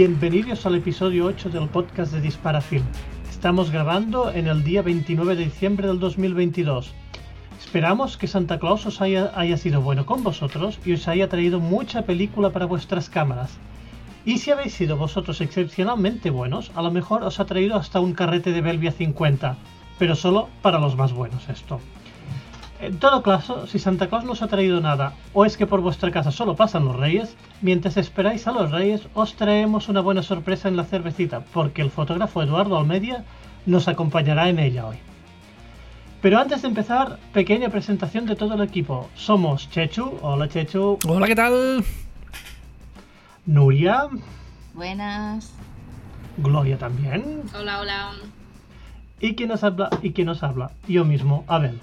Bienvenidos al episodio 8 del podcast de Disparafilm. Estamos grabando en el día 29 de diciembre del 2022. Esperamos que Santa Claus os haya, haya sido bueno con vosotros y os haya traído mucha película para vuestras cámaras. Y si habéis sido vosotros excepcionalmente buenos, a lo mejor os ha traído hasta un carrete de Belvia 50, pero solo para los más buenos esto. En todo caso, si Santa Claus no os ha traído nada, o es que por vuestra casa solo pasan los reyes, mientras esperáis a los reyes, os traemos una buena sorpresa en la cervecita, porque el fotógrafo Eduardo Almedia nos acompañará en ella hoy. Pero antes de empezar, pequeña presentación de todo el equipo. Somos Chechu, hola Chechu, Hola, ¿qué tal? Nuria, Buenas. Gloria también, Hola, hola. y quien nos habla, y quien nos habla, yo mismo, Abel.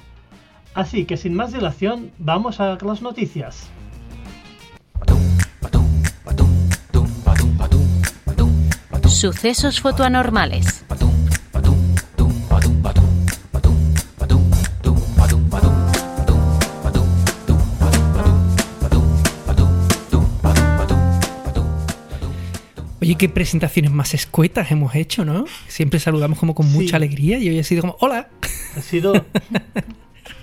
Así que sin más dilación, vamos a las noticias. Sucesos fotoanormales. Oye, qué presentaciones más escuetas hemos hecho, ¿no? Siempre saludamos como con Sí. mucha alegría y hoy ha sido como, hola. Ha sido...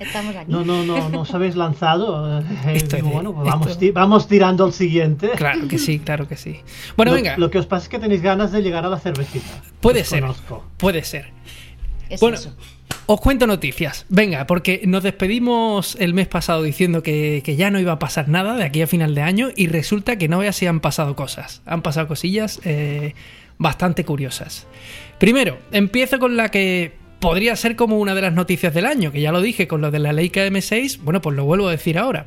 Estamos aquí. No, no, no, no os habéis lanzado. Eh, Esto digo, bueno, pues vamos, ti- vamos tirando al siguiente. Claro que sí, claro que sí. Bueno, lo, venga, Lo que os pasa es que tenéis ganas de llegar a la cervecita. puede Os ser, conozco. puede ser. Es Bueno, eso. os cuento noticias. Venga, porque nos despedimos el mes pasado diciendo que, que ya no iba a pasar nada de aquí a final de año y resulta que no veas si han pasado cosas. Han pasado cosillas eh, bastante curiosas. Primero, empiezo con la que podría ser como una de las noticias del año, que ya lo dije con lo de la Leica M6. Bueno, pues lo vuelvo a decir ahora.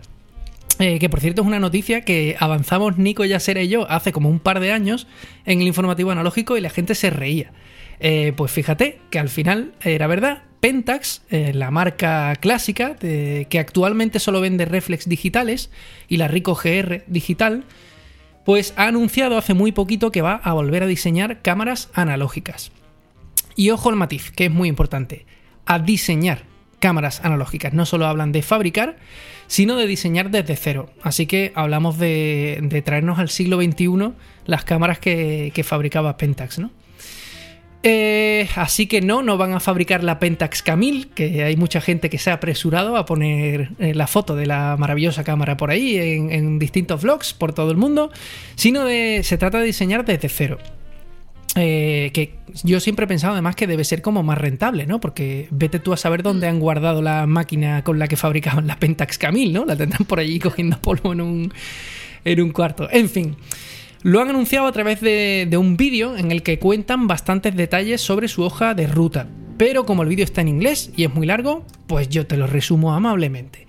Eh, que por cierto es una noticia que avanzamos Nico Yasera y yo hace como un par de años en el informativo analógico y la gente se reía. Eh, pues fíjate que al final era verdad. Pentax, eh, la marca clásica que actualmente solo vende reflex digitales y la Ricoh GR digital, pues ha anunciado hace muy poquito que va a volver a diseñar cámaras analógicas. Y ojo al matiz, que es muy importante, a diseñar cámaras analógicas. No solo hablan de fabricar, sino de diseñar desde cero. Así que hablamos de, traernos al siglo XXI las cámaras que, que fabricaba Pentax, ¿no? Eh, así que no, no van a fabricar la Pentax Camil, que hay mucha gente que se ha apresurado a poner eh, la foto de la maravillosa cámara por ahí en, en distintos vlogs por todo el mundo, sino de se trata de diseñar desde cero. Eh, que yo siempre he pensado además que debe ser como más rentable, ¿no? Porque vete tú a saber dónde han guardado la máquina con la que fabricaban la Pentax Camil, ¿no? La tendrán por allí cogiendo polvo en un, en un cuarto. En fin, lo han anunciado a través de, de un vídeo en el que cuentan bastantes detalles sobre su hoja de ruta. Pero como el vídeo está en inglés y es muy largo, pues yo te lo resumo amablemente.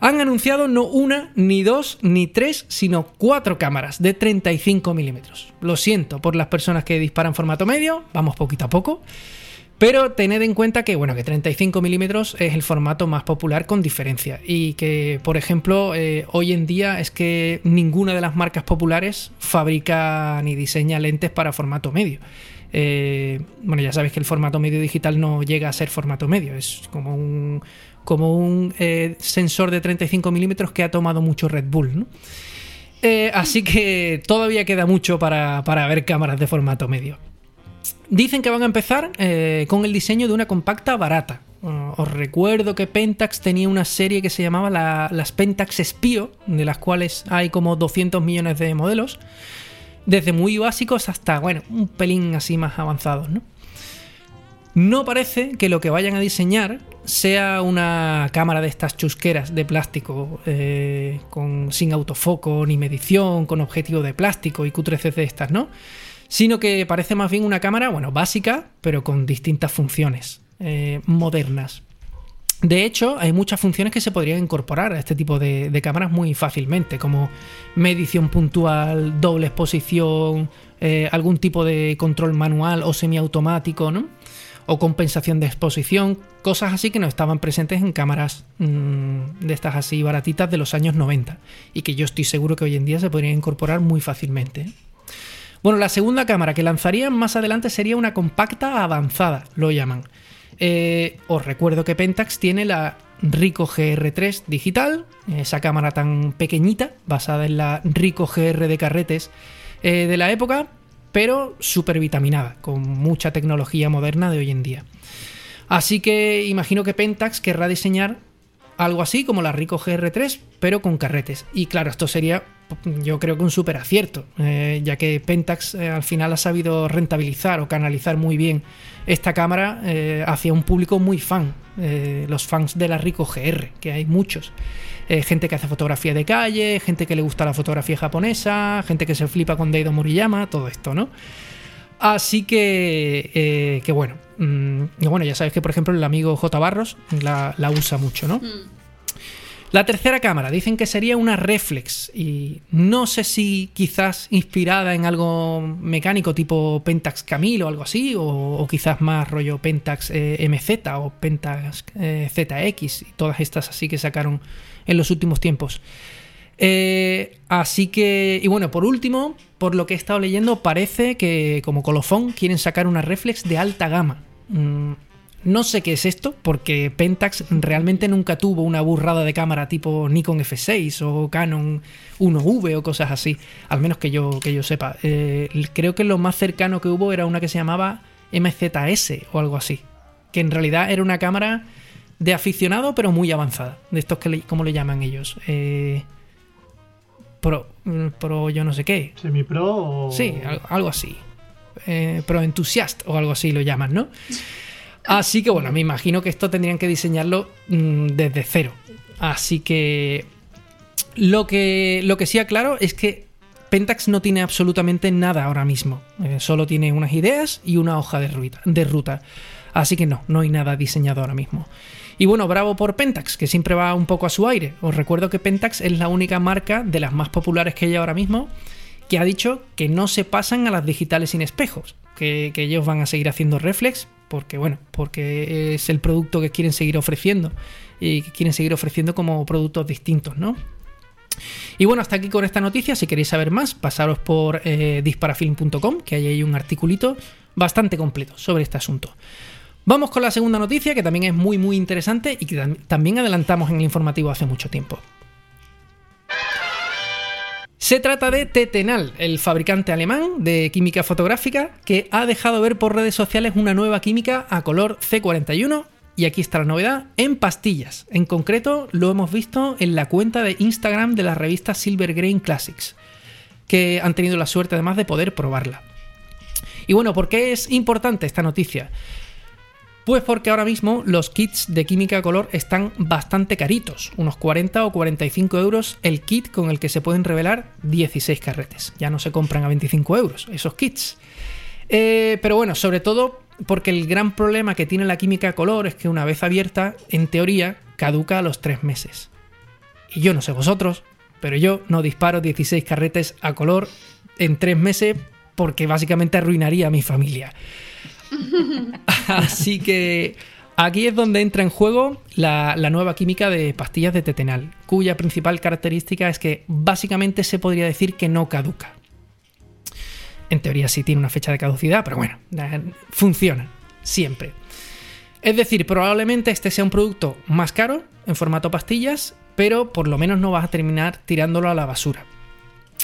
Han anunciado no una, ni dos, ni tres, sino cuatro cámaras de 35 milímetros. Lo siento por las personas que disparan formato medio, vamos poquito a poco. Pero tened en cuenta que, bueno, que 35 milímetros es el formato más popular con diferencia. Y que, por ejemplo, eh, hoy en día es que ninguna de las marcas populares fabrica ni diseña lentes para formato medio. Eh, bueno, ya sabéis que el formato medio digital no llega a ser formato medio, es como un, como un eh, sensor de 35 milímetros que ha tomado mucho Red Bull, ¿no? Eh, así que todavía queda mucho para, para ver cámaras de formato medio. Dicen que van a empezar eh, con el diseño de una compacta barata. Uh, os recuerdo que Pentax tenía una serie que se llamaba la- las Pentax Spio, de las cuales hay como 200 millones de modelos, desde muy básicos hasta, bueno, un pelín así más avanzados, ¿no? No parece que lo que vayan a diseñar sea una cámara de estas chusqueras de plástico eh, sin autofoco ni medición, con objetivo de plástico y cutreces de estas, ¿no? Sino que parece más bien una cámara, bueno, básica, pero con distintas funciones eh, modernas. De hecho, hay muchas funciones que se podrían incorporar a este tipo de, de cámaras muy fácilmente, como medición puntual, doble exposición, eh, algún tipo de control manual o semiautomático, ¿no? O compensación de exposición, cosas así que no estaban presentes en cámaras mmm, de estas así baratitas de los años 90 y que yo estoy seguro que hoy en día se podrían incorporar muy fácilmente. ¿eh? Bueno, la segunda cámara que lanzarían más adelante sería una compacta avanzada, lo llaman. Eh, os recuerdo que Pentax tiene la Ricoh GR3 digital, esa cámara tan pequeñita, basada en la Ricoh GR de carretes, eh, de la época, pero súper vitaminada, con mucha tecnología moderna de hoy en día. Así que imagino que Pentax querrá diseñar algo así como la Rico GR3, pero con carretes. Y claro, esto sería yo creo que un súper acierto, eh, ya que Pentax eh, al final ha sabido rentabilizar o canalizar muy bien esta cámara eh, hacia un público muy fan, los fans de la Rico GR, que hay muchos. gente que hace fotografía de calle, gente que le gusta la fotografía japonesa, gente que se flipa con Deido Moriyama, todo esto, ¿no? Así que, que bueno, mm, bueno, ya sabes que por ejemplo el amigo J. Barros la, usa mucho, ¿no? Mm. La tercera cámara, dicen que sería una reflex y no sé si quizás inspirada en algo mecánico tipo Pentax Camille o algo así, o, quizás más rollo Pentax eh, MZ o Pentax eh, ZX y todas estas así que sacaron en los últimos tiempos. Eh, así que, y bueno, por último, por lo que he estado leyendo, parece que como colofón quieren sacar una reflex de alta gama. Mm, no sé qué es esto, porque Pentax realmente nunca tuvo una burrada de cámara tipo Nikon F6 o Canon 1V o cosas así, al menos que yo, que yo sepa. Eh, creo que lo más cercano que hubo era una que se llamaba MZS o algo así, que en realidad era una cámara de aficionado pero muy avanzada, de estos que, ¿cómo le llaman ellos? Eh, pro, mm, pro yo no sé qué. ¿Semi-pro? Sí, algo, así. Eh, pro entusiast o algo así lo llaman, ¿no? Así que bueno, me imagino que esto tendrían que diseñarlo mm, desde cero. Así que lo que lo que sí aclaro es que Pentax no tiene absolutamente nada ahora mismo. Eh, solo tiene unas ideas y una hoja de ruta, de ruta. Así que no, no hay nada diseñado ahora mismo. Y bueno, bravo por Pentax, que siempre va un poco a su aire. Os recuerdo que Pentax es la única marca de las más populares que hay ahora mismo que ha dicho que no se pasan a las digitales sin espejos, que, que ellos van a seguir haciendo reflex, porque bueno, porque es el producto que quieren seguir ofreciendo y que quieren seguir ofreciendo como productos distintos, ¿no? Y bueno, hasta aquí con esta noticia. Si queréis saber más, pasaros por eh, disparafilm.com, que ahí hay un articulito bastante completo sobre este asunto. Vamos con la segunda noticia, que también es muy muy interesante y que también adelantamos en el informativo hace mucho tiempo. Se trata de Tetenal, el fabricante alemán de química fotográfica que ha dejado ver por redes sociales una nueva química a color C41 y aquí está la novedad, en pastillas. En concreto lo hemos visto en la cuenta de Instagram de la revista Silver Grain Classics, que han tenido la suerte además de poder probarla. Y bueno, ¿por qué es importante esta noticia? Pues porque ahora mismo los kits de química color están bastante caritos, unos 40 o 45 euros el kit con el que se pueden revelar 16 carretes. Ya no se compran a 25 euros esos kits. Eh, pero bueno, sobre todo porque el gran problema que tiene la química color es que una vez abierta, en teoría, caduca a los 3 meses. Y yo no sé vosotros, pero yo no disparo 16 carretes a color en 3 meses porque básicamente arruinaría a mi familia. Así que aquí es donde entra en juego la, nueva química de pastillas de tetenal, cuya principal característica es que básicamente se podría decir que no caduca. En teoría sí tiene una fecha de caducidad, pero bueno, funciona, siempre. Es decir, probablemente este sea un producto más caro, en formato pastillas, pero por lo menos no vas a terminar tirándolo a la basura.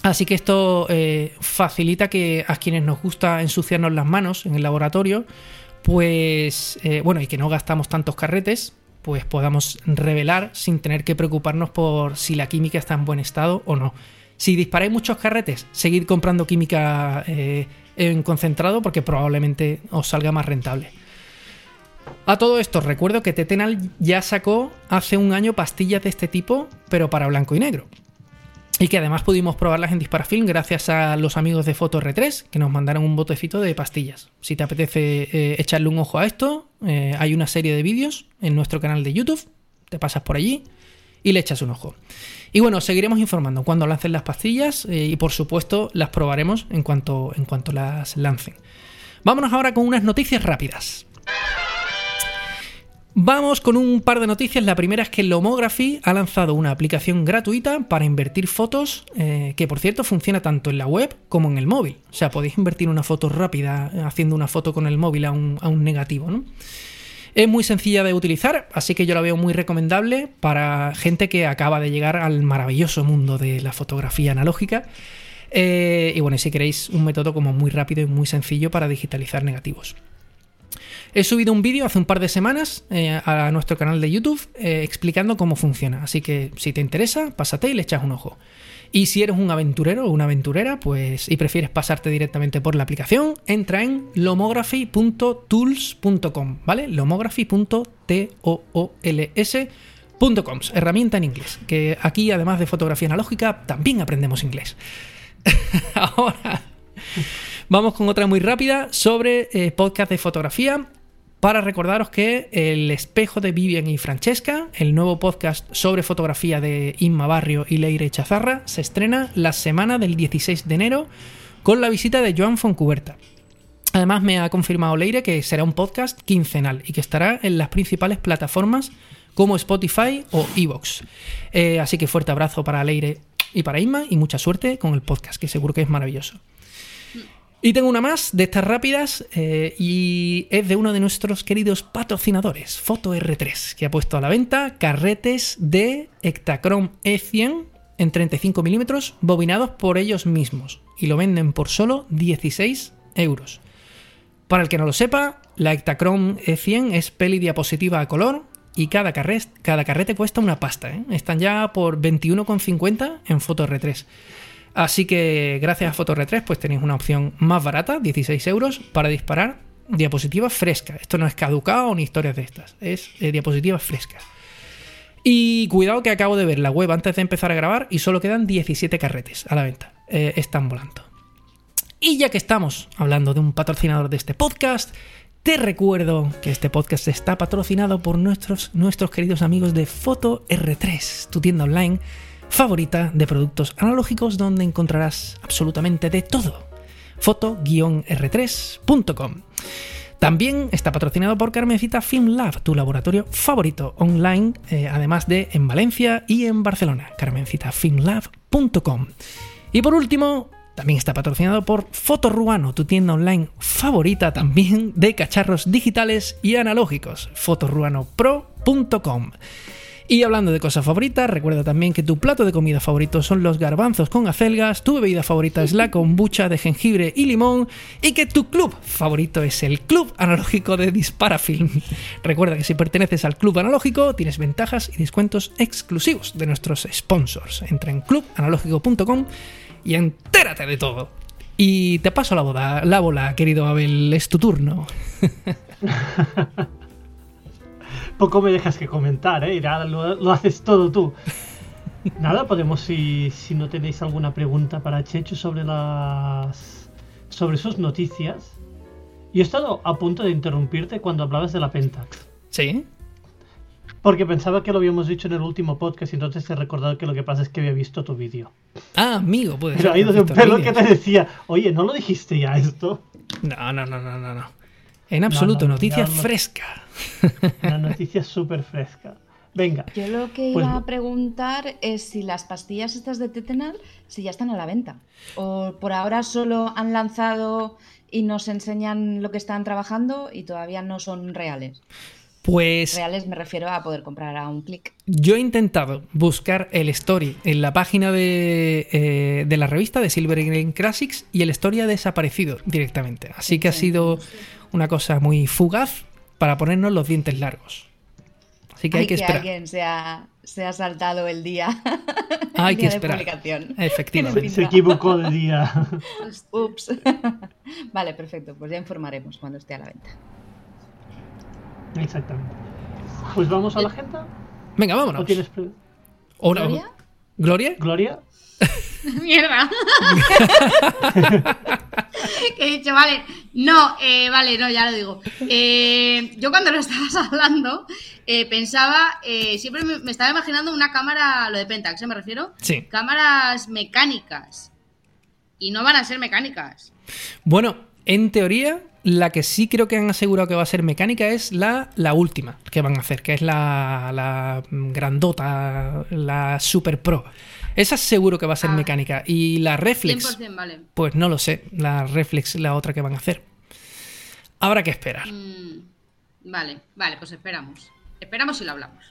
Así que esto eh, facilita que a quienes nos gusta ensuciarnos las manos en el laboratorio, pues eh, bueno, y que no gastamos tantos carretes, pues podamos revelar sin tener que preocuparnos por si la química está en buen estado o no. Si disparáis muchos carretes, seguid comprando química eh, en concentrado porque probablemente os salga más rentable. A todo esto, recuerdo que Tetenal ya sacó hace un año pastillas de este tipo, pero para blanco y negro y que además pudimos probarlas en Disparafilm gracias a los amigos de Foto R3 que nos mandaron un botecito de pastillas. Si te apetece eh, echarle un ojo a esto, eh, hay una serie de vídeos en nuestro canal de YouTube, te pasas por allí y le echas un ojo. Y bueno, seguiremos informando cuando lancen las pastillas eh, y por supuesto las probaremos en cuanto, en cuanto las lancen. Vámonos ahora con unas noticias rápidas. Vamos con un par de noticias. La primera es que Lomography ha lanzado una aplicación gratuita para invertir fotos, eh, que por cierto funciona tanto en la web como en el móvil. O sea, podéis invertir una foto rápida haciendo una foto con el móvil a un, negativo. ¿no? Es muy sencilla de utilizar, así que yo la veo muy recomendable para gente que acaba de llegar al maravilloso mundo de la fotografía analógica. Eh, y bueno, si queréis un método como muy rápido y muy sencillo para digitalizar negativos. He subido un vídeo hace un par de semanas eh, a nuestro canal de YouTube eh, explicando cómo funciona, así que si te interesa, pásate y le echas un ojo. Y si eres un aventurero o una aventurera, pues y prefieres pasarte directamente por la aplicación, entra en lomography.tools.com, ¿vale? lomography.tools.com, herramienta en inglés, que aquí además de fotografía analógica también aprendemos inglés. Ahora vamos con otra muy rápida sobre eh, podcast de fotografía para recordaros que El espejo de Vivian y Francesca, el nuevo podcast sobre fotografía de Inma Barrio y Leire Chazarra, se estrena la semana del 16 de enero con la visita de Joan Foncuberta. Además me ha confirmado Leire que será un podcast quincenal y que estará en las principales plataformas como Spotify o Evox. Eh, así que fuerte abrazo para Leire y para Inma y mucha suerte con el podcast, que seguro que es maravilloso. Y tengo una más de estas rápidas eh, y es de uno de nuestros queridos patrocinadores, Foto R3, que ha puesto a la venta carretes de Ektachrome E100 en 35 milímetros bobinados por ellos mismos y lo venden por solo 16 euros. Para el que no lo sepa, la Ektachrome E100 es peli diapositiva a color y cada, cada carrete cuesta una pasta. ¿eh? Están ya por 21,50 en Foto R3. Así que gracias a PhotoR3 pues tenéis una opción más barata, 16 euros, para disparar diapositivas frescas. Esto no es caducado ni historias de estas, es eh, diapositivas frescas. Y cuidado que acabo de ver la web antes de empezar a grabar y solo quedan 17 carretes a la venta. Eh, están volando. Y ya que estamos hablando de un patrocinador de este podcast, te recuerdo que este podcast está patrocinado por nuestros, nuestros queridos amigos de Foto R3, tu tienda online favorita de productos analógicos donde encontrarás absolutamente de todo. foto-r3.com. También está patrocinado por Carmencita Film Lab, tu laboratorio favorito online, eh, además de en Valencia y en Barcelona, carmencitafilmlab.com. Y por último, también está patrocinado por Fotoruano, tu tienda online favorita también de cacharros digitales y analógicos, fotoruanopro.com. Y hablando de cosas favoritas, recuerda también que tu plato de comida favorito son los garbanzos con acelgas, tu bebida favorita es la kombucha de jengibre y limón y que tu club favorito es el Club Analógico de Disparafilm. Recuerda que si perteneces al Club Analógico tienes ventajas y descuentos exclusivos de nuestros sponsors. Entra en clubanalógico.com y entérate de todo. Y te paso la, boda, la bola, querido Abel, es tu turno. poco me dejas que comentar, ¿eh? lo, haces todo tú. Nada, podemos, si, si no tenéis alguna pregunta para Checho sobre las. sobre sus noticias. Yo he estado a punto de interrumpirte cuando hablabas de la Pentax. Sí. Porque pensaba que lo habíamos dicho en el último podcast y entonces he recordado que lo que pasa es que había visto tu vídeo. Ah, amigo, puede Pero ido de un pelo que te decía, oye, ¿no lo dijiste ya esto? No, no, no, no, no. no. En absoluto, noticia fresca. Una noticia súper fresca. Venga. Yo lo que pues iba a preguntar es si las pastillas estas de Tetenal, si ya están a la venta. O por ahora solo han lanzado y nos enseñan lo que están trabajando y todavía no son reales. Pues. Reales me refiero a poder comprar a un clic. Yo he intentado buscar el story en la página de, eh, de la revista de Silver Green Classics y el story ha desaparecido directamente. Así que ha sido una cosa muy fugaz para ponernos los dientes largos. Así que hay, que, esperar. alguien se ha, saltado el día. Hay que esperar. Efectivamente. Se, equivocó de día. Ups. vale, perfecto. Pues ya informaremos cuando esté a la venta. Exactamente. Pues vamos a la agenda. Venga, vámonos. ¿O ¿Gloria? ¿Gloria? ¿Gloria? Mierda. que he dicho, vale, no, eh, vale, no, ya lo digo. Eh, yo cuando lo estabas hablando, eh, pensaba, siempre me, estaba imaginando una cámara, lo de Pentax, me refiero? Sí. Cámaras mecánicas. Y no van a ser mecánicas. Bueno, en teoría, la que sí creo que han asegurado que va a ser mecánica es la, la última que van a hacer, que es la, la grandota, la Super Pro. Esa seguro que va a ser ah. mecánica. Y la Reflex. Pues no lo sé. La Reflex, la otra que van a hacer. Habrá que esperar. Mm, vale, vale, pues esperamos. Esperamos y lo hablamos.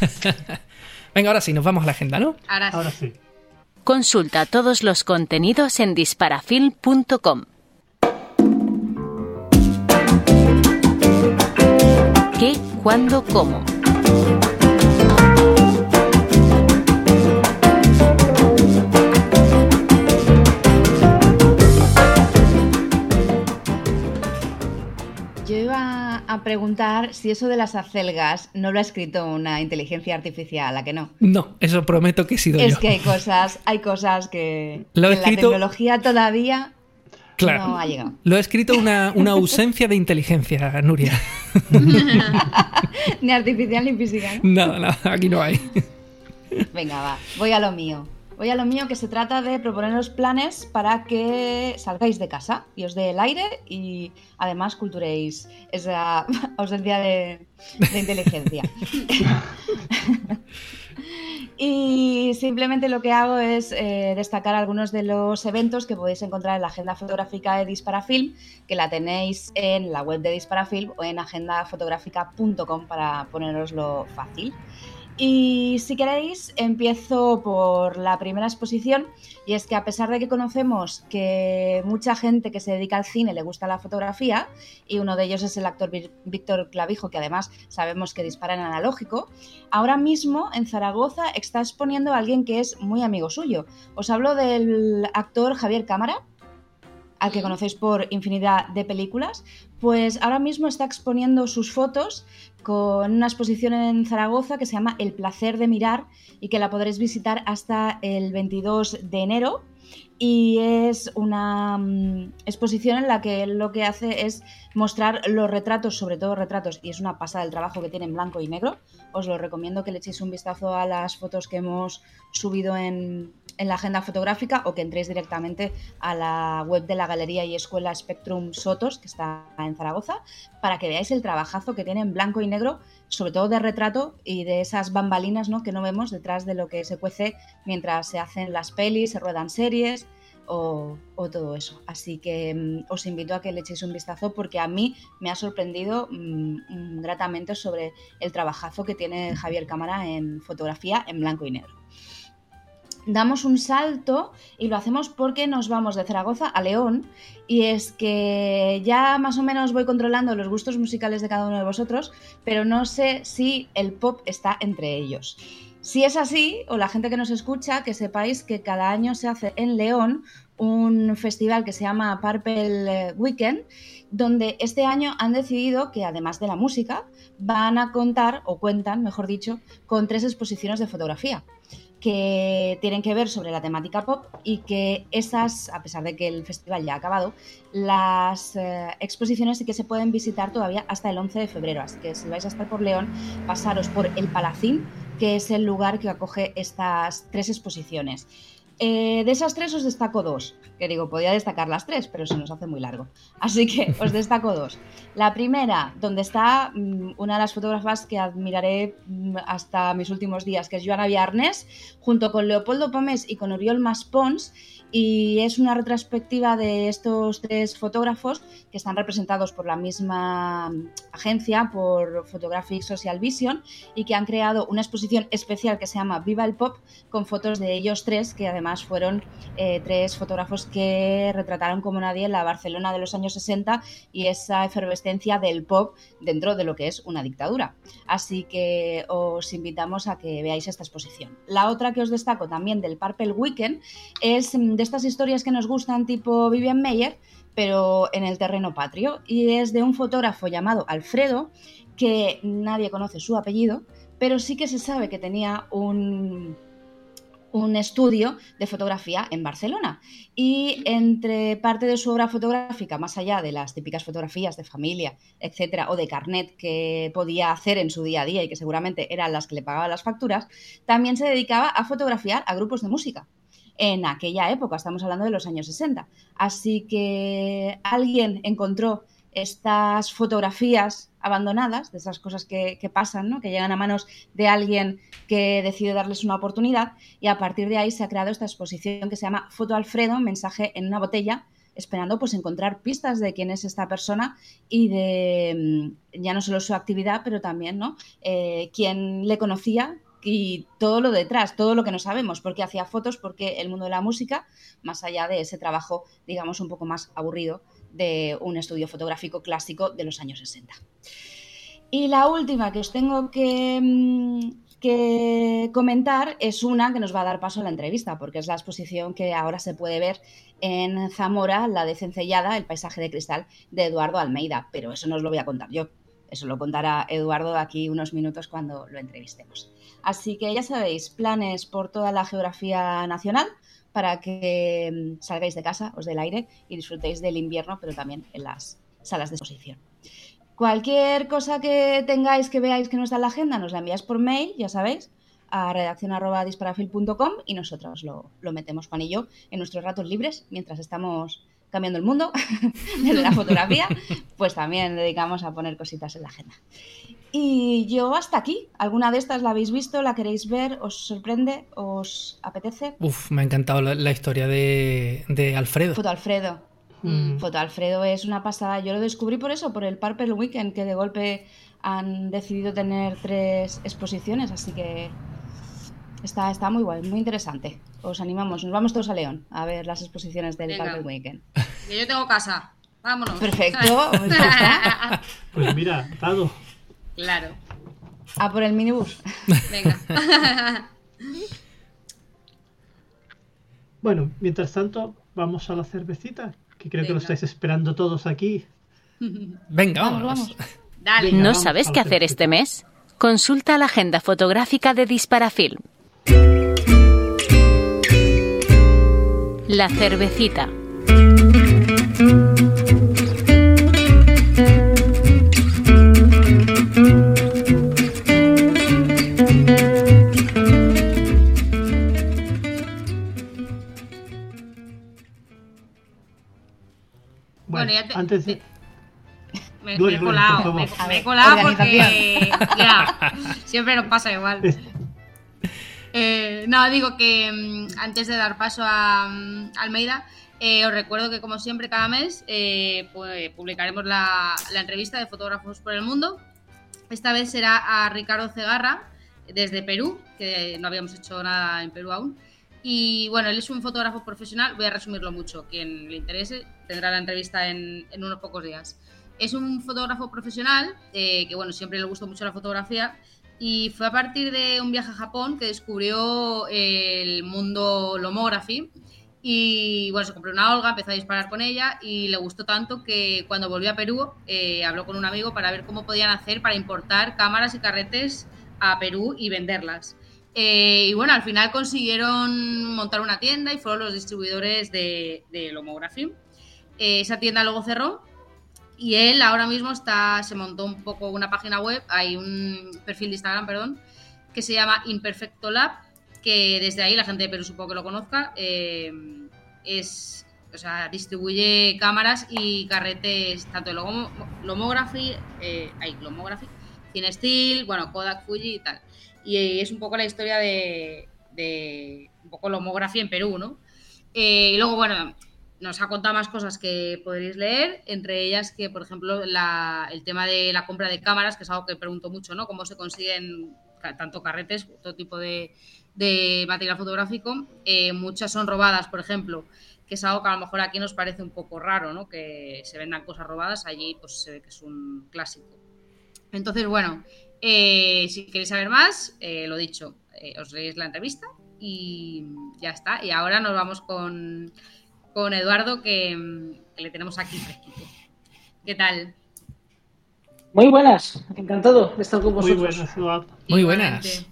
Venga, ahora sí, nos vamos a la agenda, ¿no? Ahora sí. Consulta todos los contenidos en disparafilm.com. ¿Qué, cuándo, cómo? A preguntar si eso de las acelgas no lo ha escrito una inteligencia artificial, ¿a que no? No, eso prometo que he sido yo. Es que hay cosas, hay cosas que Lo escrito- la tecnología todavía Claro. no ha llegado. Lo ha escrito una, una ausencia de inteligencia, Nuria. ni artificial ni física. ¿no? Nada, nada, aquí no hay. Venga, va, voy a lo mío. Voy a lo mío que se trata de proponeros planes para que salgáis de casa y os dé el aire y además culturéis esa ausencia de, de inteligencia. y simplemente lo que hago es eh, destacar algunos de los eventos que podéis encontrar en la agenda fotográfica de Disparafilm, que la tenéis en la web de Disparafilm o en agendafotográfica.com para poneroslo fácil. Y si queréis, empiezo por la primera exposición, y es que a pesar de que conocemos que mucha gente que se dedica al cine le gusta la fotografía, y uno de ellos es el actor Víctor Clavijo, que además sabemos que dispara en analógico, ahora mismo en Zaragoza está exponiendo a alguien que es muy amigo suyo. Os hablo del actor Javier Cámara, al que conocéis por infinidad de películas, pues ahora mismo está exponiendo sus fotos con una exposición en Zaragoza que se llama El placer de mirar y que la podréis visitar hasta el 22 de enero. Y es una mm, exposición en la que lo que hace es mostrar los retratos, sobre todo retratos, y es una pasada el trabajo que tiene en blanco y negro. Os lo recomiendo que le echéis un vistazo a las fotos que hemos subido en, en la agenda fotográfica o que entréis directamente a la web de la Galería y Escuela Spectrum Sotos, que está en Zaragoza, para que veáis el trabajazo que tiene en blanco y negro, sobre todo de retrato y de esas bambalinas ¿no? que no vemos detrás de lo que se cuece mientras se hacen las pelis, se ruedan series o, todo eso. Así que mm, os invito a que le echéis un vistazo porque a mí me ha sorprendido mm, gratamente sobre el trabajazo que tiene Javier Cámara en fotografía en blanco y negro damos un salto y lo hacemos porque nos vamos de Zaragoza a León y es que ya más o menos voy controlando los gustos musicales de cada uno de vosotros, pero no sé si el pop está entre ellos. Si es así, o la gente que nos escucha, que sepáis que cada año se hace en León un festival que se llama Purple Weekend, donde este año han decidido que además de la música, van a contar, o cuentan, mejor dicho, con tres exposiciones de fotografía que tienen que ver sobre la temática pop y que esas, a pesar de que el festival ya ha acabado, las eh, exposiciones sí que se pueden visitar todavía hasta el 11 de febrero. Así que si vais a estar por León, pasaros por el Palacín, que es el lugar que acoge estas tres exposiciones. Eh, de esas tres os destaco dos, que digo, podía destacar las tres, pero se nos hace muy largo. Así que os destaco dos. La primera, donde está mm, una de las fotógrafas que admiraré mm, hasta mis últimos días, que es Joana Viarnes, junto con Leopoldo Pomés y con Oriol Maspons, y es una retrospectiva de estos tres fotógrafos que están representados por la misma agencia, por Photographic Social Vision, y que han creado una exposición especial que se llama Viva el Pop, con fotos de ellos tres, que además fueron eh, tres fotógrafos que retrataron como nadie la Barcelona de los años 60 y esa efervescencia del pop dentro de lo que es una dictadura. Así que os invitamos a que veáis esta exposición. La otra que os destaco también del Purple Weekend es mm, estas historias que nos gustan tipo Vivian Meyer, pero en el terreno patrio, y es de un fotógrafo llamado Alfredo, que nadie conoce su apellido, pero sí que se sabe que tenía un un estudio de fotografía en Barcelona. Y entre parte de su obra fotográfica, más allá de las típicas fotografías de familia, etcétera, o de carnet que podía hacer en su día a día y que seguramente eran las que le pagaban las facturas, también se dedicaba a fotografiar a grupos de música. En aquella época, estamos hablando de los años 60. Así que alguien encontró estas fotografías abandonadas, de esas cosas que, pasan, ¿no? que llegan a manos de alguien que decide darles una oportunidad, y a partir de ahí se ha creado esta exposición que se llama Foto Alfredo, mensaje en una botella, esperando pues encontrar pistas de quién es esta persona y de ya no solo su actividad, pero también ¿no? Eh, quién le conocía y todo lo detrás, todo lo que no sabemos, por qué hacía fotos, porque el mundo de la música, más allá de ese trabajo, digamos, un poco más aburrido de un estudio fotográfico clásico de los años 60. Y la última que os tengo que, mm, que comentar es una que nos va a dar paso a la entrevista, porque es la exposición que ahora se puede ver en Zamora, la de Cencellada, el paisaje de cristal de Eduardo Almeida, pero eso no os lo voy a contar yo. Eso lo contará Eduardo aquí unos minutos cuando lo entrevistemos. Así que ya sabéis, planes por toda la geografía nacional para que mm, salgáis de casa, os del aire y disfrutéis del invierno, pero también en las salas de exposición. Cualquier cosa que tengáis que veáis que no está en la agenda, nos la enviáis por mail, ya sabéis, a redacción.disparafil.com y nosotros lo, lo metemos, Juan y yo, en nuestros ratos libres mientras estamos cambiando el mundo desde la fotografía, pues también dedicamos a poner cositas en la agenda. Y yo hasta aquí. ¿Alguna de estas la habéis visto? ¿La queréis ver? ¿Os sorprende? ¿Os apetece? Uf, me ha encantado la, la historia de, de Alfredo. Foto Alfredo. Mm. Foto Alfredo es una pasada. Yo lo descubrí por eso, por el Purple Weekend, que de golpe han decidido tener tres exposiciones, así que está, está muy guay, muy interesante. Os animamos, nos vamos todos a León a ver las exposiciones del Venga. Weekend. Que yo tengo casa. Vámonos. Perfecto, pues mira, dado. claro. A por el minibús. Venga. Bueno, mientras tanto, vamos a la cervecita, que creo que lo estáis esperando todos aquí. Venga, Vamos, vamos. Dale. Venga, ¿No vamos sabes qué hacer este mes? Consulta la agenda fotográfica de Disparafilm. La cervecita. Bueno, ya te- antes de... Me, he colado, me, me he colado porque ya, siempre nos pasa igual. Eh, no, digo que mm, antes de dar paso a mm, Almeida, eh, os recuerdo que como siempre cada mes eh, pues, publicaremos la, entrevista de fotógrafos por el mundo. Esta vez será a Ricardo Cegarra desde Perú, que no habíamos hecho nada en Perú aún. Y bueno, él es un fotógrafo profesional, voy a resumirlo mucho, quien le interese tendrá la entrevista en, en unos pocos días. Es un fotógrafo profesional eh, que bueno, siempre le gustó mucho la fotografía y fue a partir de un viaje a Japón que descubrió el mundo lomography y bueno, se compró una Olga, empezó a disparar con ella y le gustó tanto que cuando volvió a Perú eh, habló con un amigo para ver cómo podían hacer para importar cámaras y carretes a Perú y venderlas. Eh, y bueno, al final consiguieron montar una tienda y fueron los distribuidores de, de Lomography. Eh, esa tienda luego cerró y él ahora mismo está, se montó un poco una página web, hay un perfil de Instagram, perdón, que se llama Imperfecto Lab, que desde ahí la gente de Perú supongo que lo conozca. eh, es, o sea, distribuye cámaras y carretes tanto de lomo- Lomography, eh, hay Lomography, bueno, Kodak, Fuji y tal. Y es un poco la historia de, un poco Lomography en Perú, ¿no? Eh, y luego, bueno, nos ha contado más cosas que podréis leer, entre ellas que, por ejemplo, el tema de la compra de cámaras, que es algo que pregunto mucho, ¿no? Cómo se consiguen tanto carretes, todo tipo de, material fotográfico. Eh, muchas son robadas, por ejemplo, que es algo que a lo mejor aquí nos parece un poco raro, ¿no? Que se vendan cosas robadas, allí pues se ve que es un clásico. Entonces, bueno, eh, si queréis saber más, eh, lo dicho, os leéis la entrevista y ya está. Y ahora nos vamos con, con Eduardo, que, mm, que le tenemos aquí fresquito. ¿Qué tal? Muy buenas, encantado de estar con Muy vosotros. buenas, Eduardo. Muy buenas.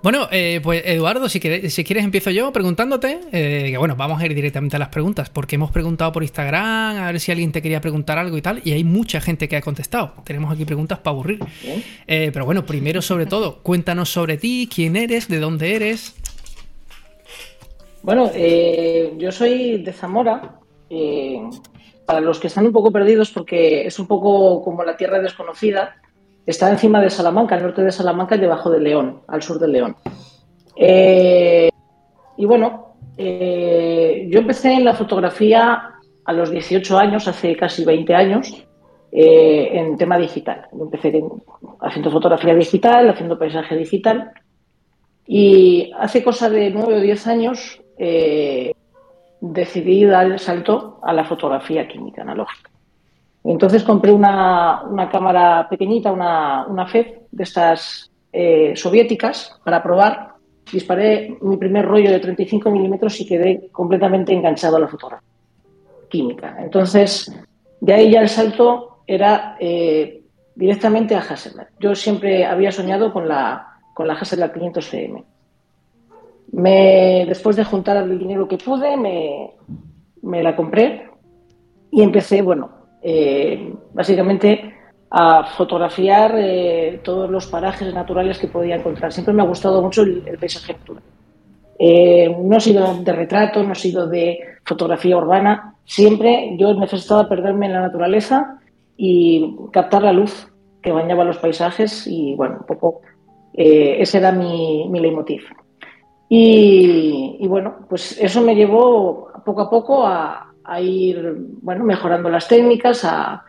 Bueno, eh, pues Eduardo, si quieres, si quieres empiezo yo preguntándote, eh, que bueno, vamos a ir directamente a las preguntas, porque hemos preguntado por Instagram, a ver si alguien te quería preguntar algo y tal, y hay mucha gente que ha contestado. Tenemos aquí preguntas para aburrir. Eh, pero bueno, primero sobre todo, cuéntanos sobre ti, quién eres, de dónde eres. Bueno, eh, yo soy de Zamora. eh, para los que están un poco perdidos, porque es un poco como la tierra desconocida, está encima de Salamanca, al norte de Salamanca y debajo de León, al sur de León. Eh, y bueno, eh, yo empecé en la fotografía a los 18 años, hace casi 20 años. en tema digital. Empecé haciendo fotografía digital, haciendo paisaje digital. Y hace cosa de nueve o diez años eh, decidí dar el salto a la fotografía química analógica. Entonces compré una, cámara pequeñita, una, una FED de estas eh, soviéticas para probar. Disparé mi primer rollo de 35 milímetros y quedé completamente enganchado a la fotografía química. Entonces, de ahí ya el salto era eh, directamente a Hasselblad. Yo siempre había soñado con la, con la Hasselblad 500 CM. Me, después de juntar el dinero que pude, me, la compré y empecé, bueno, eh, básicamente a fotografiar eh, todos los parajes naturales que podía encontrar. Siempre me ha gustado mucho el, paisaje natural. Eh, no he sido de retrato, no he sido de fotografía urbana. Siempre yo necesitaba perderme en la naturaleza y captar la luz que bañaba los paisajes y bueno, un poco ese era mi, mi leitmotiv. Y, bueno, pues eso me llevó poco a poco a, a ir bueno, mejorando las técnicas, a,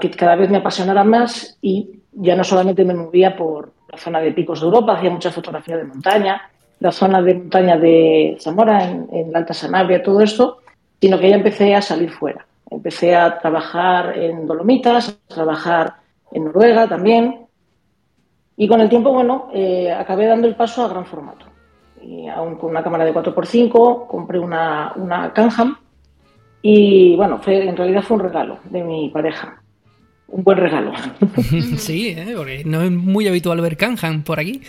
que cada vez me apasionara más y ya no solamente me movía por la zona de picos de Europa, hacía mucha fotografía de montaña, la zona de montaña de Zamora, en, la Alta Sanabria, todo esto, sino que ya empecé a salir fuera. Empecé a trabajar en Dolomitas, a trabajar en Noruega también. Y con el tiempo, bueno, eh, acabé dando el paso a gran formato. Y aún con una cámara de 4x5, compré una, una Canham y bueno, fue, en realidad fue un regalo de mi pareja. Un buen regalo. sí, ¿eh? porque no es muy habitual ver Kanhan por aquí.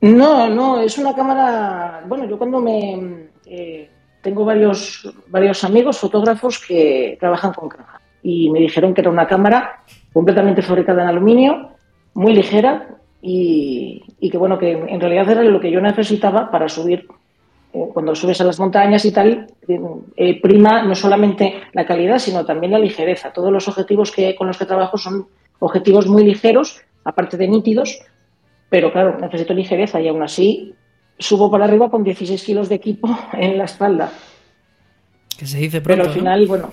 No, no, es una cámara. Bueno, yo cuando me. Eh, tengo varios, varios amigos fotógrafos que trabajan con Kanhan y me dijeron que era una cámara completamente fabricada en aluminio, muy ligera y, y que, bueno, que en realidad era lo que yo necesitaba para subir eh, cuando subes a las montañas y tal, eh, prima no solamente la calidad, sino también la ligereza. Todos los objetivos que, con los que trabajo son objetivos muy ligeros, aparte de nítidos, pero claro, necesito ligereza y aún así subo para arriba con 16 kilos de equipo en la espalda. Que se dice pronto, Pero al final, bueno,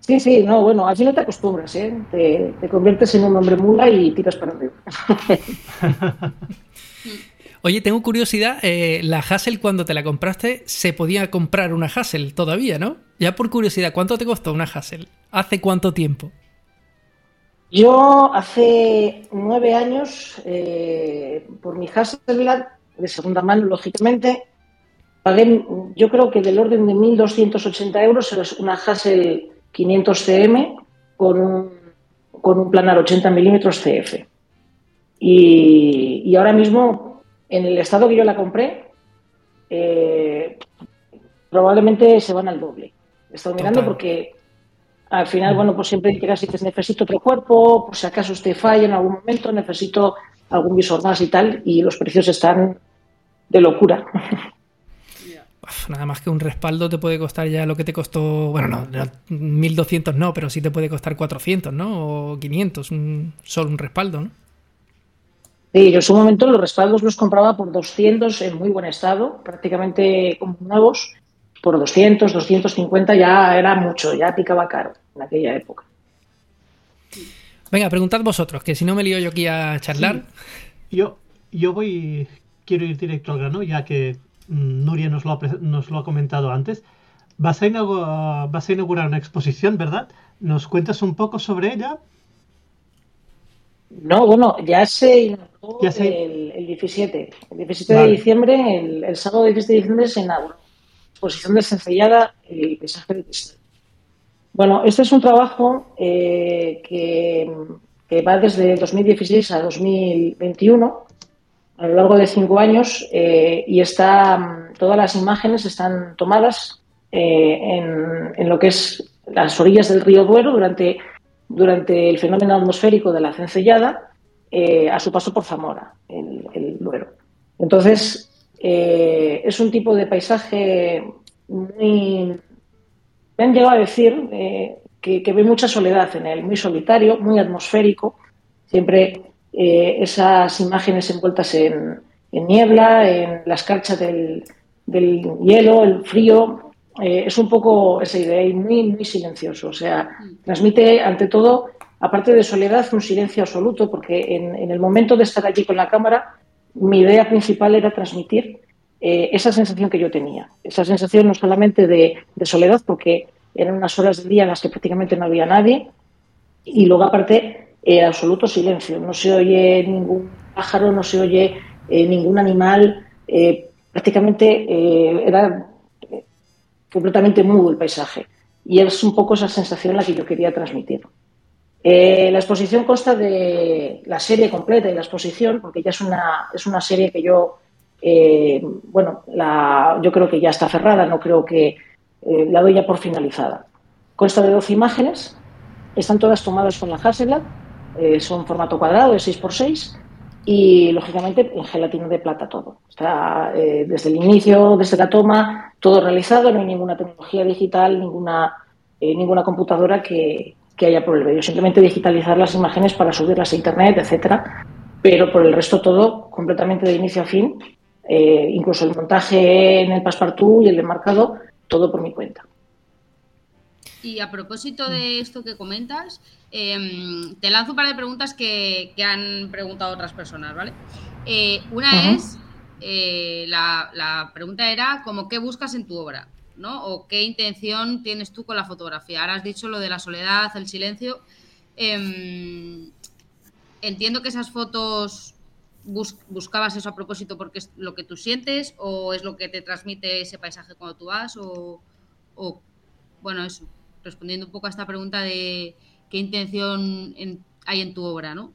sí, sí, no, bueno, al final te acostumbras, ¿eh? Te, te conviertes en un hombre mula y tiras para arriba. Oye, tengo curiosidad, eh, la Hassel cuando te la compraste, se podía comprar una Hassel todavía, ¿no? Ya por curiosidad, ¿cuánto te costó una Hassel? ¿Hace cuánto tiempo? Yo hace nueve años, eh, por mi Hasselblad, de segunda mano, lógicamente, pagué, yo creo que del orden de 1.280 euros, una Hassel 500 cm con un, con un planar 80 milímetros CF. Y, y ahora mismo en el estado que yo la compré, eh, probablemente se van al doble. He estado mirando porque al final, bueno, pues siempre llegas y dices, necesito otro cuerpo, por si acaso usted falla en algún momento, necesito algún visor más y tal, y los precios están de locura. Nada más que un respaldo te puede costar ya lo que te costó, bueno, no, 1200 no, pero sí te puede costar 400, ¿no? O 500, solo un respaldo, ¿no? Sí, yo en su momento los respaldos los compraba por 200 en muy buen estado, prácticamente como nuevos. Por 200, 250 ya era mucho, ya picaba caro en aquella época. Venga, preguntad vosotros, que si no me lío yo aquí a charlar. Yo, yo voy, quiero ir directo al grano, ya que Nuria nos lo, ha, nos lo ha comentado antes. Vas a, vas a inaugurar una exposición, ¿verdad? ¿Nos cuentas un poco sobre ella? No, bueno, ya se inauguró El, 17. El 17 de diciembre, el, sábado 17 de diciembre se inauguró. Exposición de sencillada y paisaje de cristal. Bueno, este es un trabajo eh, que, va desde 2016 a 2021, a lo largo de cinco años, eh, y está, todas las imágenes están tomadas eh, en, en, lo que es las orillas del río Duero durante durante el fenómeno atmosférico de la cencellada eh, a su paso por Zamora, el, Duero. Entonces, es un tipo de paisaje muy... Me han llegado a decir eh, que, ve mucha soledad en él, muy solitario, muy atmosférico, siempre esas imágenes envueltas en, niebla, en la escarcha del, del hielo, el frío, eh, es un poco esa idea y muy, muy silencioso. O sea, transmite ante todo, aparte de soledad, un silencio absoluto, porque en, el momento de estar allí con la cámara, mi idea principal era transmitir eh, esa sensación que yo tenía. Esa sensación no solamente de, soledad, porque eran unas horas del día en las que prácticamente no había nadie, y luego aparte, eh, absoluto silencio. No se oye ningún pájaro, no se oye ningún animal. prácticamente era completamente mudo el paisaje. Y es un poco esa sensación la que yo quería transmitir. Eh, la exposición consta de la serie completa y la exposición, porque ya es una, es una serie que yo, eh, bueno, la, yo creo que ya está cerrada, no creo que eh, la doy ya por finalizada. Consta de 12 imágenes, están todas tomadas con la Hasselblad, son formato cuadrado de 6x6 y lógicamente en gelatina de plata todo. Está eh, desde el inicio, desde la toma, todo realizado, no hay ninguna tecnología digital, ninguna, eh, ninguna computadora que, haya por el medio. Simplemente digitalizar las imágenes para subirlas a internet, etcétera, pero por el resto todo completamente de inicio a fin, eh, incluso el montaje en el passepartout y el enmarcado, todo por mi cuenta. Y a propósito de esto que comentas, em, te lanzo un par de preguntas que, han preguntado otras personas, ¿vale? Eh, una es, eh, la, pregunta era como qué buscas en tu obra, ¿no? O qué intención tienes tú con la fotografía. Ahora has dicho lo de la soledad, el silencio. Em, entiendo que esas fotos buscabas eso a propósito porque es lo que tú sientes o es lo que te transmite ese paisaje cuando tú vas o, o bueno, eso respondiendo un poco a esta pregunta de qué intención hay en tu obra, ¿no?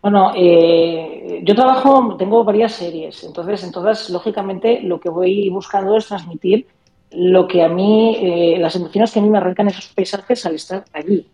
Bueno, eh, yo trabajo, tengo varias series, entonces, entonces, lógicamente, lo que voy buscando es transmitir lo que a mí, eh, las emociones que a mí me arrancan esos paisajes al estar allí.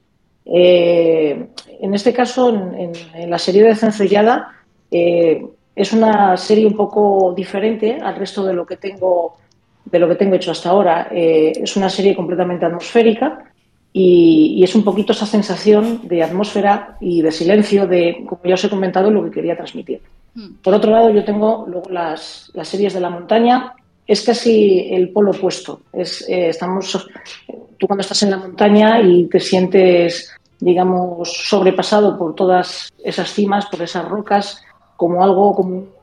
Eh, en este caso, en, la serie de Cencellada, es una serie un poco diferente al resto de lo que tengo de lo que tengo hecho hasta ahora. Eh, es una serie completamente atmosférica y, es un poquito esa sensación de atmósfera y de silencio de, como ya os he comentado, lo que quería transmitir. Hmm. Por otro lado, yo tengo luego las, series de la montaña. Es casi el polo opuesto. Es, eh, estamos, tú cuando estás en la montaña y te sientes, digamos, sobrepasado por todas esas cimas, por esas rocas, como algo, como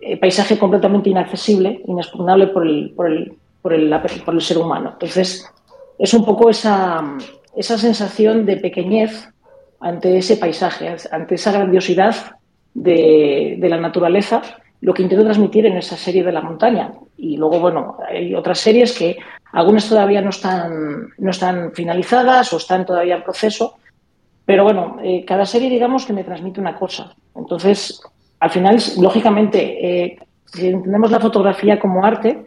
eh, paisaje completamente inaccesible, inexpugnable por el, por, el, por, el, ser humano. Entonces, es un poco esa, esa sensación de pequeñez ante ese paisaje, ante esa grandiosidad de, de, la naturaleza, lo que intento transmitir en esa serie de la montaña. Y luego, bueno, hay otras series que algunas todavía no están, no están finalizadas o están todavía en proceso, pero bueno, eh, cada serie digamos que me transmite una cosa. Entonces, al final, lógicamente, eh, si entendemos la fotografía como arte,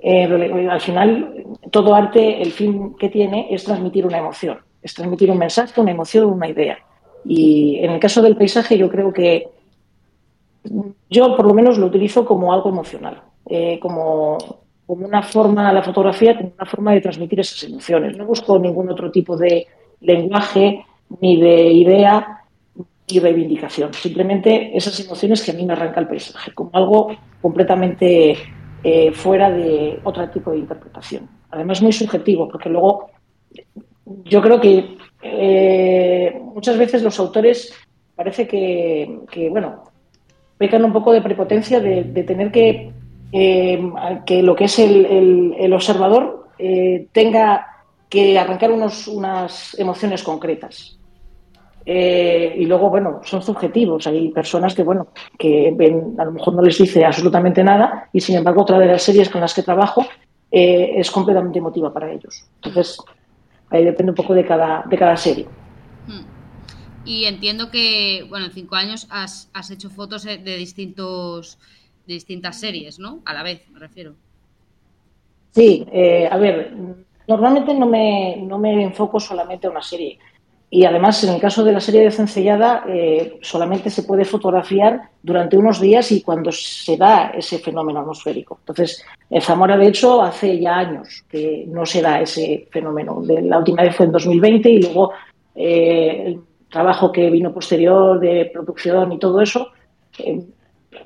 eh, al final todo arte, el fin que tiene es transmitir una emoción, es transmitir un mensaje, una emoción, una idea. Y en el caso del paisaje yo creo que yo por lo menos lo utilizo como algo emocional, eh, como, como una forma, la fotografía como una forma de transmitir esas emociones. No busco ningún otro tipo de lenguaje ni de idea y reivindicación. Simplemente esas emociones que a mí me arranca el paisaje, como algo completamente eh, fuera de otro tipo de interpretación. Además, muy subjetivo, porque luego yo creo que eh, muchas veces los autores parece que, bueno, pecan un poco de prepotencia de, tener que, eh, que lo que es el, el observador tenga que arrancar unos, unas emociones concretas. Eh, y luego, bueno, son subjetivos. Hay personas que, bueno, que ven, a lo mejor no les dice absolutamente nada y, sin embargo, otra de las series con las que trabajo eh, es completamente emotiva para ellos. Entonces, ahí depende un poco de cada, de cada serie. Hmm. Y entiendo que, bueno, en cinco años has, has hecho fotos de distintos de distintas series, ¿no? A la vez, me refiero. Sí, eh, a ver, normalmente no me, no me enfoco solamente a una serie. Y además, en el caso de la serie de Cencellada, eh, solamente se puede fotografiar durante unos días y cuando se da ese fenómeno atmosférico. Entonces, en Zamora, de hecho, hace ya años que no se da ese fenómeno. La última vez fue en 2020 y luego eh, el trabajo que vino posterior de producción y todo eso eh,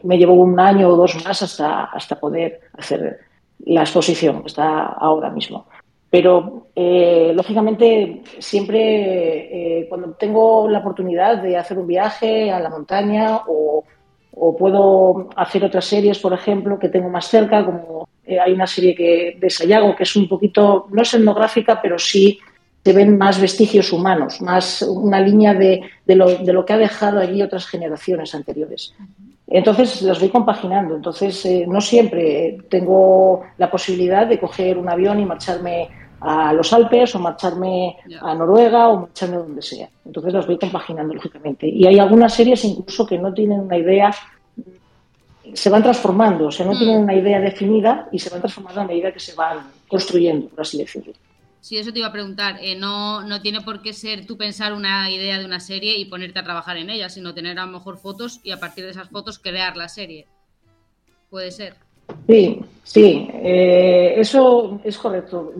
me llevó un año o dos más hasta, hasta poder hacer la exposición, está ahora mismo. Pero, eh, lógicamente, siempre eh, cuando tengo la oportunidad de hacer un viaje a la montaña o, puedo hacer otras series, por ejemplo, que tengo más cerca, como eh, hay una serie que, de Sayago que es un poquito, no es etnográfica, pero sí se ven más vestigios humanos, más una línea de, de, lo, de lo que ha dejado allí otras generaciones anteriores. Entonces los voy compaginando. Entonces eh, no siempre tengo la posibilidad de coger un avión y marcharme a los Alpes o marcharme a Noruega o marcharme donde sea. Entonces las voy compaginando lógicamente. Y hay algunas series incluso que no tienen una idea, se van transformando, o sea, no mm. tienen una idea definida y se van transformando a medida que se van construyendo, por así decirlo. Sí, eso te iba a preguntar. Eh, no, no tiene por qué ser tú pensar una idea de una serie y ponerte a trabajar en ella, sino tener a lo mejor fotos y a partir de esas fotos crear la serie. Puede ser. Sí, sí, eh, eso es correcto.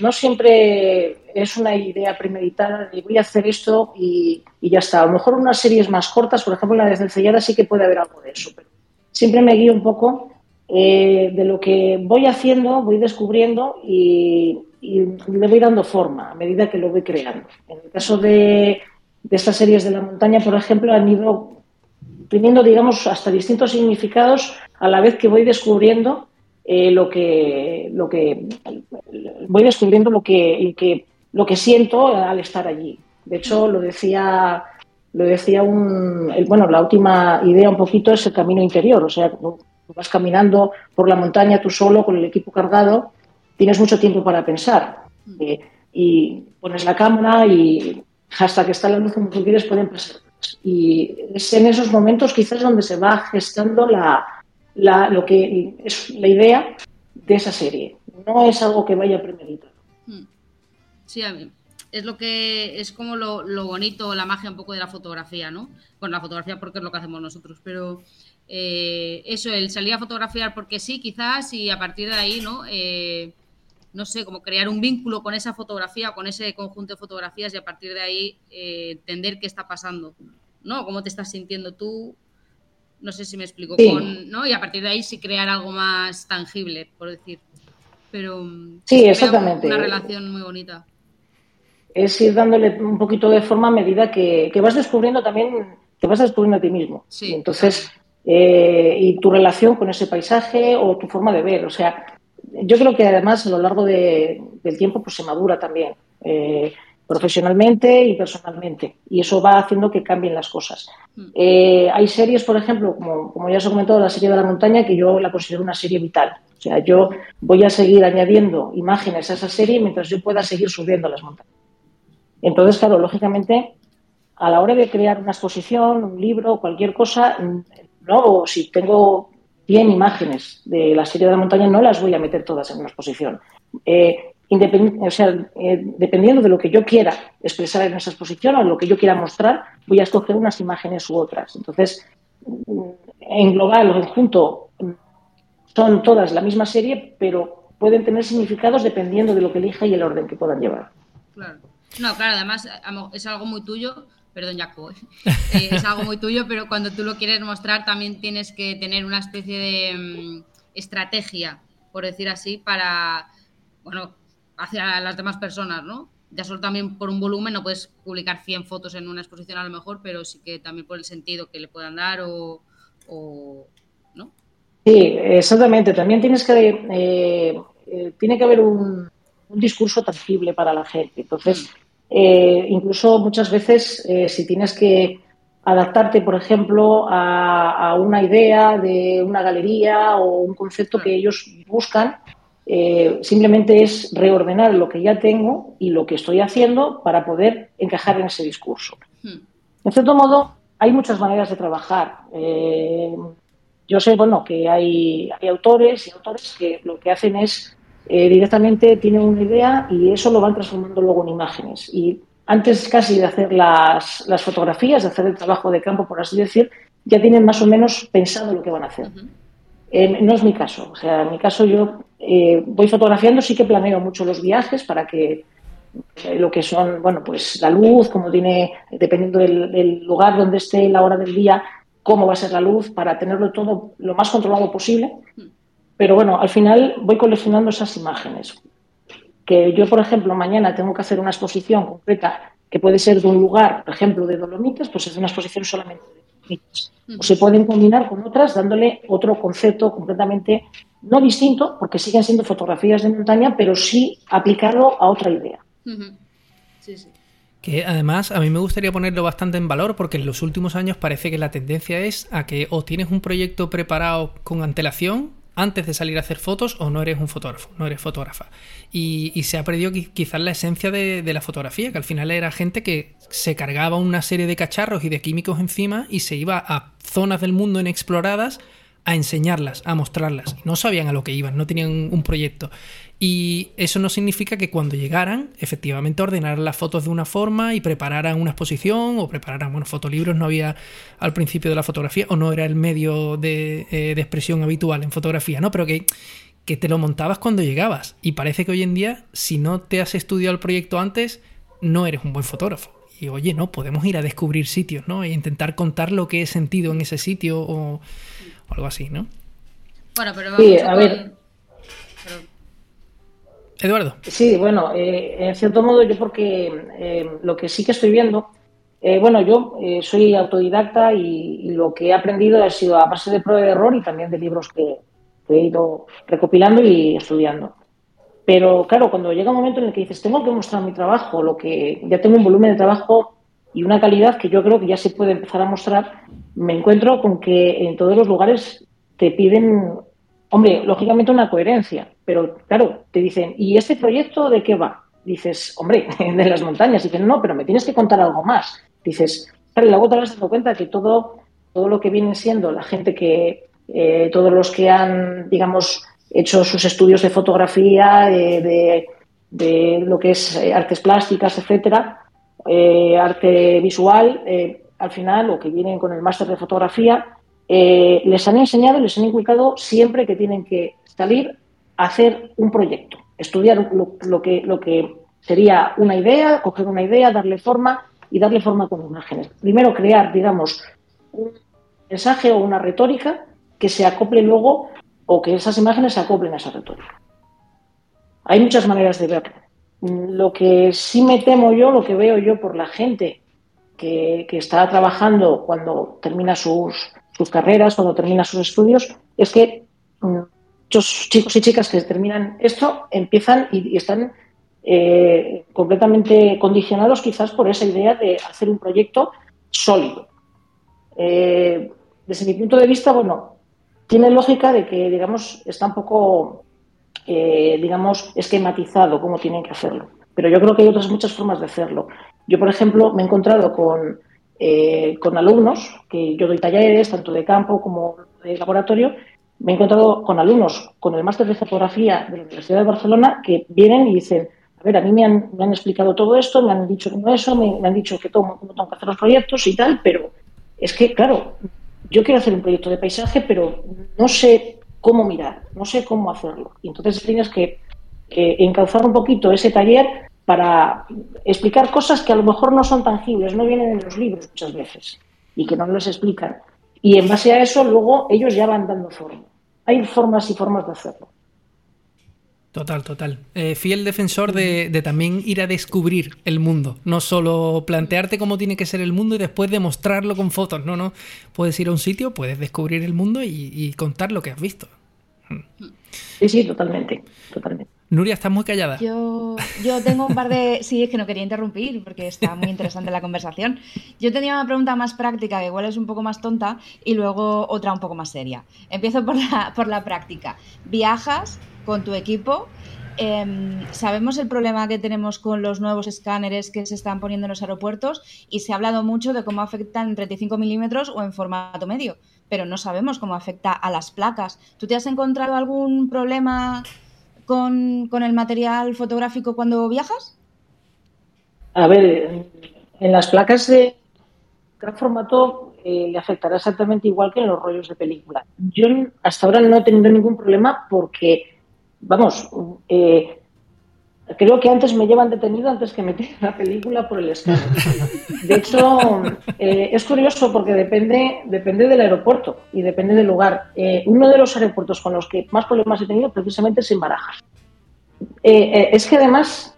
No siempre es una idea premeditada de voy a hacer esto y, ya está. A lo mejor unas series más cortas, por ejemplo la de Cencellada, sí que puede haber algo de eso, pero siempre me guío un poco eh, de lo que voy haciendo, voy descubriendo y, y le voy dando forma a medida que lo voy creando. En el caso de, estas series de la montaña, por ejemplo, han ido teniendo, digamos, hasta distintos significados a la vez que voy descubriendo eh, lo que lo que voy descubriendo lo que, que lo que siento al estar allí. De hecho, lo decía lo decía un bueno, la última idea un poquito es el camino interior, o sea, vas caminando por la montaña tú solo con el equipo cargado tienes mucho tiempo para pensar. Mm. Eh, y pones la cámara y hasta que está la luz como tú quieres pueden pasar. Y es en esos momentos quizás donde se va gestando la, la, lo que es la idea de esa serie. No es algo que vaya premeditado. Mm. Sí, a mí. Es lo que es como lo, lo, bonito, la magia un poco de la fotografía, ¿no? Bueno, la fotografía porque es lo que hacemos nosotros, pero eh, eso, el salir a fotografiar porque sí, quizás, y a partir de ahí, ¿no? Eh, no sé, como crear un vínculo con esa fotografía, con ese conjunto de fotografías y a partir de ahí eh, entender qué está pasando, ¿no? Cómo te estás sintiendo tú, no sé si me explico, ¿no? Y a partir de ahí sí crear algo más tangible, por decir. Pero mm, sí, exactamente. Una relación muy bonita. Es ir dándole un poquito de forma a medida que, vas descubriendo también, te vas descubriendo a ti mismo. Sí, entonces, eh, y tu relación con ese paisaje o tu forma de ver. O sea, yo creo que además a lo largo del tiempo pues se madura también, eh, profesionalmente y personalmente, y eso va haciendo que cambien las cosas. Mm. Eh, hay series, por ejemplo, como, como ya os he comentado, la serie de la montaña, que yo la considero una serie vital. O sea, yo voy a seguir añadiendo imágenes a esa serie mientras yo pueda seguir subiendo las montañas. Entonces, claro, lógicamente, a la hora de crear una exposición, un libro, cualquier cosa, no, si tengo 100 imágenes de la serie de la montaña, no las voy a meter todas en una exposición. Eh, o sea, eh, dependiendo de lo que yo quiera expresar en esa exposición o lo que yo quiera mostrar, voy a escoger unas imágenes u otras. Entonces, en global o en conjunto, son todas la misma serie, pero pueden tener significados dependiendo de lo que elija y el orden que puedan llevar. Claro. No, claro, además es algo muy tuyo perdón Jaco, ¿eh? Eh, es algo muy tuyo, pero cuando tú lo quieres mostrar también tienes que tener una especie de mm, estrategia, por decir así, para, bueno, hacia las demás personas, ¿no? Ya solo también por un volumen no puedes publicar 100 fotos en una exposición a lo mejor, pero sí que también por el sentido que le puedan dar o, ¿no? Sí, exactamente. También tienes que, eh, tiene que haber un, discurso tangible para la gente. Entonces, mm. Eh, incluso muchas veces, eh, si tienes que adaptarte, por ejemplo, a, una idea de una galería o un concepto que ellos buscan, eh, simplemente es reordenar lo que ya tengo y lo que estoy haciendo para poder encajar en ese discurso. Hmm. En cierto modo, hay muchas maneras de trabajar. yo sé, bueno, que hay, hay autores y autores que lo que hacen es eh, directamente tienen una idea y eso lo van transformando luego en imágenes. Y antes casi de hacer las, las fotografías, de hacer el trabajo de campo, por así decir, ya tienen más o menos pensado lo que van a hacer. Eh, no es mi caso. O sea, en mi caso yo eh, voy fotografiando, sí que planeo mucho los viajes para que lo que son, bueno, pues la luz, como tiene, dependiendo del, del, lugar donde esté, la hora del día, cómo va a ser la luz, para tenerlo todo lo más controlado posible. Pero bueno, al final voy coleccionando esas imágenes. Que yo, por ejemplo, mañana tengo que hacer una exposición concreta que puede ser de un lugar, por ejemplo, de Dolomitas, pues es una exposición solamente de Dolomitas. O se pueden combinar con otras dándole otro concepto completamente no distinto, porque siguen siendo fotografías de montaña, pero sí aplicado a otra idea. Sí, sí. Que además a mí me gustaría ponerlo bastante en valor porque en los últimos años parece que la tendencia es a que o tienes un proyecto preparado con antelación antes de salir a hacer fotos o no eres un fotógrafo, no eres fotógrafa. Y, se ha perdido quizás la esencia de, la fotografía, que al final era gente que se cargaba una serie de cacharros y de químicos encima y se iba a zonas del mundo inexploradas a enseñarlas, a mostrarlas. No sabían a lo que iban, no tenían un proyecto. Y eso no significa que cuando llegaran, efectivamente ordenaran las fotos de una forma y prepararan una exposición o prepararan, bueno, fotolibros no había al principio de la fotografía o no era el medio de, eh, expresión habitual en fotografía, ¿no? Pero que, que te lo montabas cuando llegabas. Y parece que hoy en día, si no te has estudiado el proyecto antes, no eres un buen fotógrafo. Y oye, no, podemos ir a descubrir sitios, ¿no? E intentar contar lo que he sentido en ese sitio o, algo así, ¿no? Bueno, pero vamos a ver. Eduardo. Sí, bueno, eh, en cierto modo yo porque eh, lo que sí que estoy viendo, eh, bueno, yo soy autodidacta y, lo que he aprendido ha sido a base de prueba de error y también de libros que, he ido recopilando y estudiando. Pero claro, cuando llega un momento en el que dices, tengo que mostrar mi trabajo, lo que ya tengo un volumen de trabajo y una calidad que yo creo que ya se puede empezar a mostrar, me encuentro con que en todos los lugares te piden Hombre, lógicamente una coherencia, pero claro, te dicen, ¿y este proyecto de qué va? Dices, hombre, de las montañas. Dicen, no, pero me tienes que contar algo más. Dices, claro, y luego te dando cuenta que todo, todo lo que viene siendo la gente que, eh, todos los que han, digamos, hecho sus estudios de fotografía, de, lo que es eh, artes plásticas, etcétera, eh, arte visual, al final, o que vienen con el máster de fotografía, eh, les han enseñado, les han inculcado siempre que tienen que salir a hacer un proyecto, estudiar lo, que, lo que sería una idea, coger una idea, darle forma y darle forma con imágenes. Primero crear, digamos, un mensaje o una retórica que se acople luego o que esas imágenes se acoplen a esa retórica. Hay muchas maneras de verlo. Lo que sí me temo yo, lo que veo yo por la gente que, que está trabajando cuando termina sus, sus carreras, cuando termina sus estudios, es que mm, muchos chicos y chicas que terminan esto empiezan y, están eh, completamente condicionados quizás por esa idea de hacer un proyecto sólido. Eh, desde mi punto de vista, bueno, tiene lógica de que, digamos, está un poco, eh, digamos, esquematizado cómo tienen que hacerlo. Pero yo creo que hay otras muchas formas de hacerlo. Yo, por ejemplo, me he encontrado con eh, con alumnos, que yo doy talleres tanto de campo como de laboratorio, me he encontrado con alumnos con el máster de fotografía de la Universidad de Barcelona que vienen y dicen, a ver, a mí me han, me han explicado todo esto, me han dicho como eso, me, han dicho que cómo, tengo que hacer los proyectos y tal, pero es que, claro, yo quiero hacer un proyecto de paisaje, pero no sé cómo mirar, no sé cómo hacerlo. Y entonces tienes que encauzar un poquito ese taller para explicar cosas que a lo mejor no son tangibles, no vienen en los libros muchas veces y que no les explican. Y en base a eso luego ellos ya van dando forma. Hay formas y formas de hacerlo. Total, total. Eh, fiel defensor de, también ir a descubrir el mundo. No solo plantearte cómo tiene que ser el mundo y después demostrarlo con fotos. No, no. Puedes ir a un sitio, puedes descubrir el mundo y, y contar lo que has visto. Sí, sí, totalmente. totalmente. Nuria, estás muy callada. Yo, yo tengo un par de... Sí, es que no quería interrumpir porque está muy interesante la conversación. Yo tenía una pregunta más práctica, que igual es un poco más tonta, y luego otra un poco más seria. Empiezo por la, por la práctica. Viajas con tu equipo. Em, sabemos el problema que tenemos con los nuevos escáneres que se están poniendo en los aeropuertos y se ha hablado mucho de cómo afectan en 35 milímetros o en formato medio, pero no sabemos cómo afecta a las placas. ¿Tú te has encontrado algún problema con, el material fotográfico cuando viajas? A ver, en las placas de gran formato eh, le afectará exactamente igual que en los rollos de película. Yo hasta ahora no he tenido ningún problema porque, vamos, eh, Creo que antes me llevan detenido antes que meter la película por el escáner. De hecho, eh, es curioso porque depende, depende del aeropuerto y depende del lugar. Eh, uno de los aeropuertos con los que más problemas he tenido precisamente es en Barajas. Eh, es que además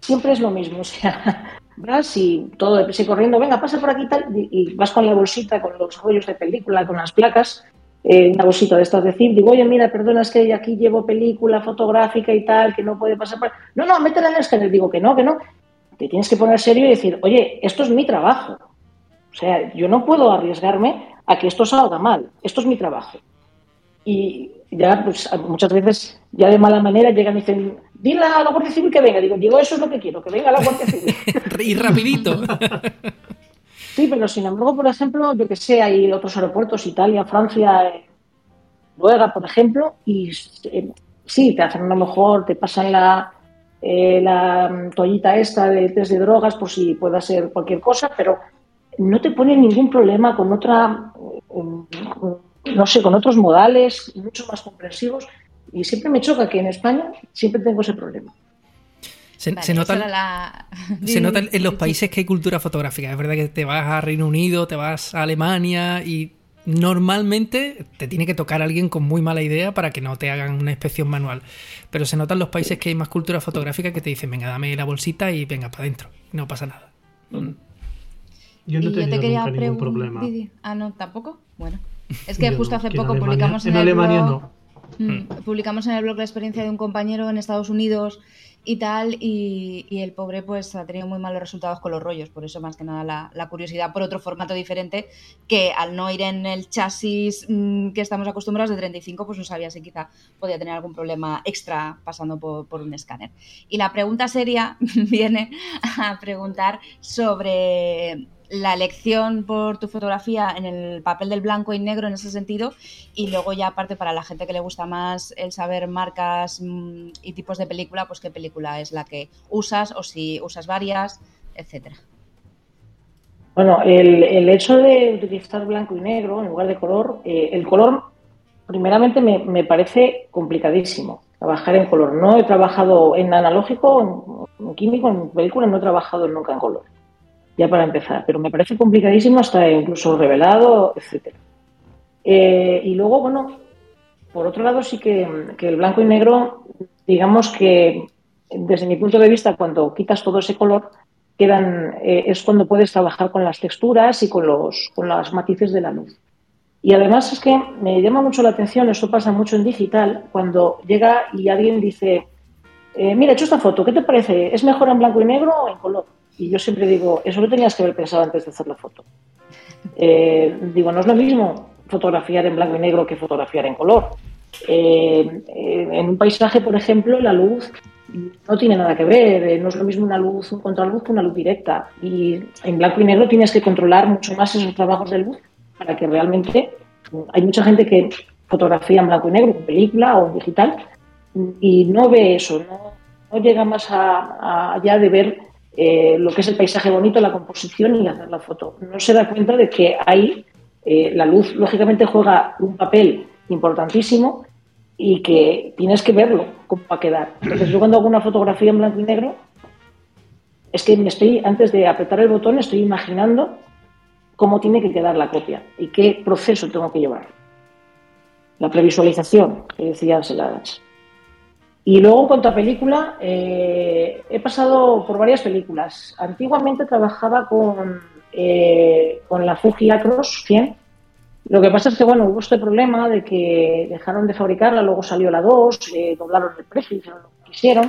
siempre es lo mismo. O sea, vas y todo y corriendo, venga, pasa por aquí y tal, y, vas con la bolsita, con los rollos de película, con las placas, eh, una bolsita de estas, decir, digo, oye, mira, perdona, es que aquí llevo película fotográfica y tal, que no puede pasar por... No, no, métela en el escáner. Digo que no, que no. Te tienes que poner serio y decir, oye, esto es mi trabajo. O sea, yo no puedo arriesgarme a que esto salga mal. Esto es mi trabajo. Y ya, pues, muchas veces, ya de mala manera, llegan y dicen, dile a la Guardia Civil que venga. Digo, digo, eso es lo que quiero, que venga la Guardia Civil. y rapidito. Sí, pero sin embargo, por ejemplo, yo que sé, hay otros aeropuertos, Italia, Francia, eh, por ejemplo, y eh, sí, te hacen a lo mejor, te pasan la, eh, la toallita esta de test de drogas por si pueda ser cualquier cosa, pero no te ponen ningún problema con otra, no sé, con otros modales mucho más comprensivos. Y siempre me choca que en España siempre tengo ese problema. Se, nota, se nota en los países que hay cultura fotográfica. Es verdad que te vas a Reino Unido, te vas a Alemania y normalmente te tiene que tocar alguien con muy mala idea para que no te hagan una inspección manual. Pero se nota en los países que hay más cultura fotográfica que te dicen, venga, dame la bolsita y venga para adentro. No pasa nada. Mm. Yo no he tenido nunca ningún problema. Ah, no, tampoco. Bueno. Es que justo hace poco publicamos en, en Alemania no. Mm, publicamos en el blog la experiencia de un compañero en Estados Unidos y tal, y, el pobre pues ha tenido muy malos resultados con los rollos, por eso más que nada la, curiosidad por otro formato diferente, que al no ir en el chasis mm, que estamos acostumbrados de 35, pues no sabía si quizá podía tener algún problema extra pasando por, por un escáner. Y la pregunta seria viene a preguntar sobre la elección por tu fotografía en el papel del blanco y negro en ese sentido y luego ya aparte para la gente que le gusta más el saber marcas mm, y tipos de película, pues qué película es la que usas o si usas varias, etcétera. Bueno, el, hecho de utilizar blanco y negro en lugar de color, eh, el color primeramente me, me, parece complicadísimo trabajar en color. No he trabajado en analógico, en, en químico, en película, no he trabajado nunca en color ya para empezar, pero me parece complicadísimo hasta incluso revelado, etcétera. Eh, y luego, bueno, por otro lado sí que, el blanco y negro, digamos que desde mi punto de vista, cuando quitas todo ese color, quedan, eh, es cuando puedes trabajar con las texturas y con los, con los matices de la luz. Y además es que me llama mucho la atención, esto pasa mucho en digital, cuando llega y alguien dice, eh, mira, he hecho esta foto, ¿qué te parece? ¿Es mejor en blanco y negro o en color? Y yo siempre digo, eso lo tenías que haber pensado antes de hacer la foto. Eh, digo, no es lo mismo fotografiar en blanco y negro que fotografiar en color. Eh, eh, en un paisaje, por ejemplo, la luz no tiene nada que ver. no es lo mismo una luz, un contraluz que una luz directa. Y en blanco y negro tienes que controlar mucho más esos trabajos de luz para que realmente hay mucha gente que fotografía en blanco y negro, en película o en digital, y no ve eso, no, llega más allá de ver eh, lo que es el paisaje bonito, la composición y hacer la foto. No se da cuenta de que ahí eh, la luz, lógicamente, juega un papel importantísimo y que tienes que verlo cómo va a quedar. Entonces, yo cuando hago una fotografía en blanco y negro, es que me estoy, antes de apretar el botón, estoy imaginando cómo tiene que quedar la copia y qué proceso tengo que llevar. La previsualización, que decía Anseladas. Y luego, en cuanto a película, eh, he pasado por varias películas. Antiguamente trabajaba con, eh, con la Fuji Acros 100. Lo que pasa es que, bueno, hubo este problema de que dejaron de fabricarla, luego salió la 2, eh, doblaron el precio, no lo quisieron,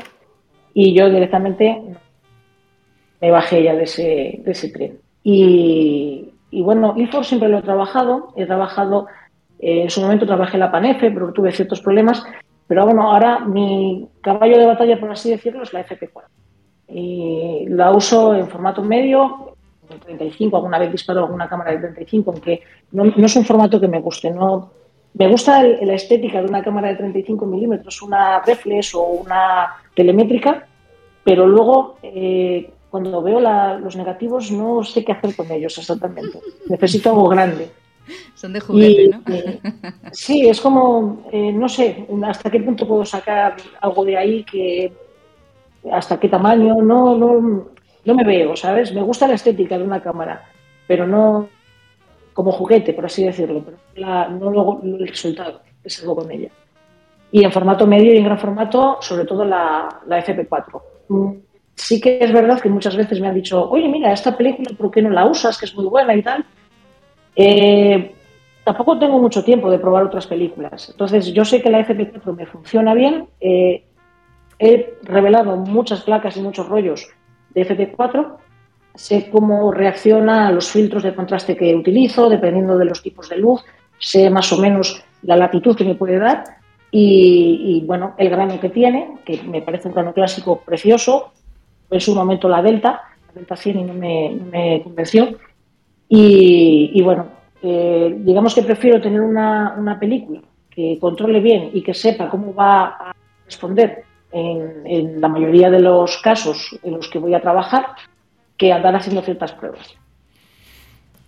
y yo directamente me bajé ya de ese, de ese tren. Y, y bueno, Ilford siempre lo he trabajado, he trabajado, en su momento trabajé la Panefe, pero tuve ciertos problemas, pero bueno, ahora mi caballo de batalla, por así decirlo, es la FP4. Y la uso en formato medio, en 35, alguna vez disparo alguna cámara de 35, aunque no, es un formato que me guste. No, me gusta la estética de una cámara de 35 milímetros, una reflex o una telemétrica, pero luego eh, cuando veo los negativos no sé qué hacer con ellos exactamente. Necesito algo grande. Son de juguete, ¿no? Eh, sí, es como, eh, no sé, hasta qué punto puedo sacar algo de ahí que, hasta qué tamaño, no, no, no me veo, ¿sabes? Me gusta la estética de una cámara, pero no como juguete, por así decirlo, pero no luego el resultado que salgo con ella. Y en formato medio y en gran formato, sobre todo la, la FP4. Mm, sí que es verdad que muchas veces me han dicho, oye, mira, esta película, ¿por qué no la usas? Que es muy buena y tal. Eh, tampoco tengo mucho tiempo de probar otras películas. Entonces, yo sé que la FP4 me funciona bien. Eh, he revelado muchas placas y muchos rollos de FP4, sé cómo reacciona a los filtros de contraste que utilizo, dependiendo de los tipos de luz, sé más o menos la latitud que me puede dar y, bueno, el grano que tiene, que me parece un grano clásico precioso, en su momento la Delta, la Delta 100 y no me, convenció. Y, bueno, eh, digamos que prefiero tener una, una película que controle bien y que sepa cómo va a responder en, la mayoría de los casos en los que voy a trabajar que andar haciendo ciertas pruebas.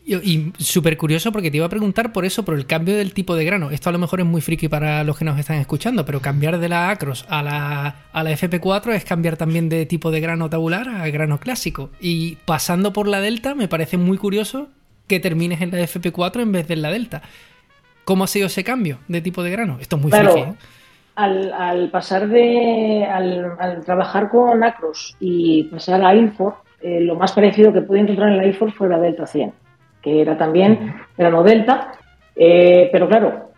Y, súper curioso porque te iba a preguntar por eso, por el cambio del tipo de grano. Esto a lo mejor es muy friki para los que nos están escuchando, pero cambiar de la Acros a la, a la FP4 es cambiar también de tipo de grano tabular a grano clásico. Y pasando por la Delta, me parece muy curioso que termines en la FP4 en vez de en la Delta. ¿Cómo ha sido ese cambio de tipo de grano? Esto es muy friki. ¿eh? al, pasar de. Al, trabajar con Acros y pasar a Infor, eh, lo más parecido que pude encontrar en la Infor fue la Delta 100, que era también, era no Delta, eh, pero claro,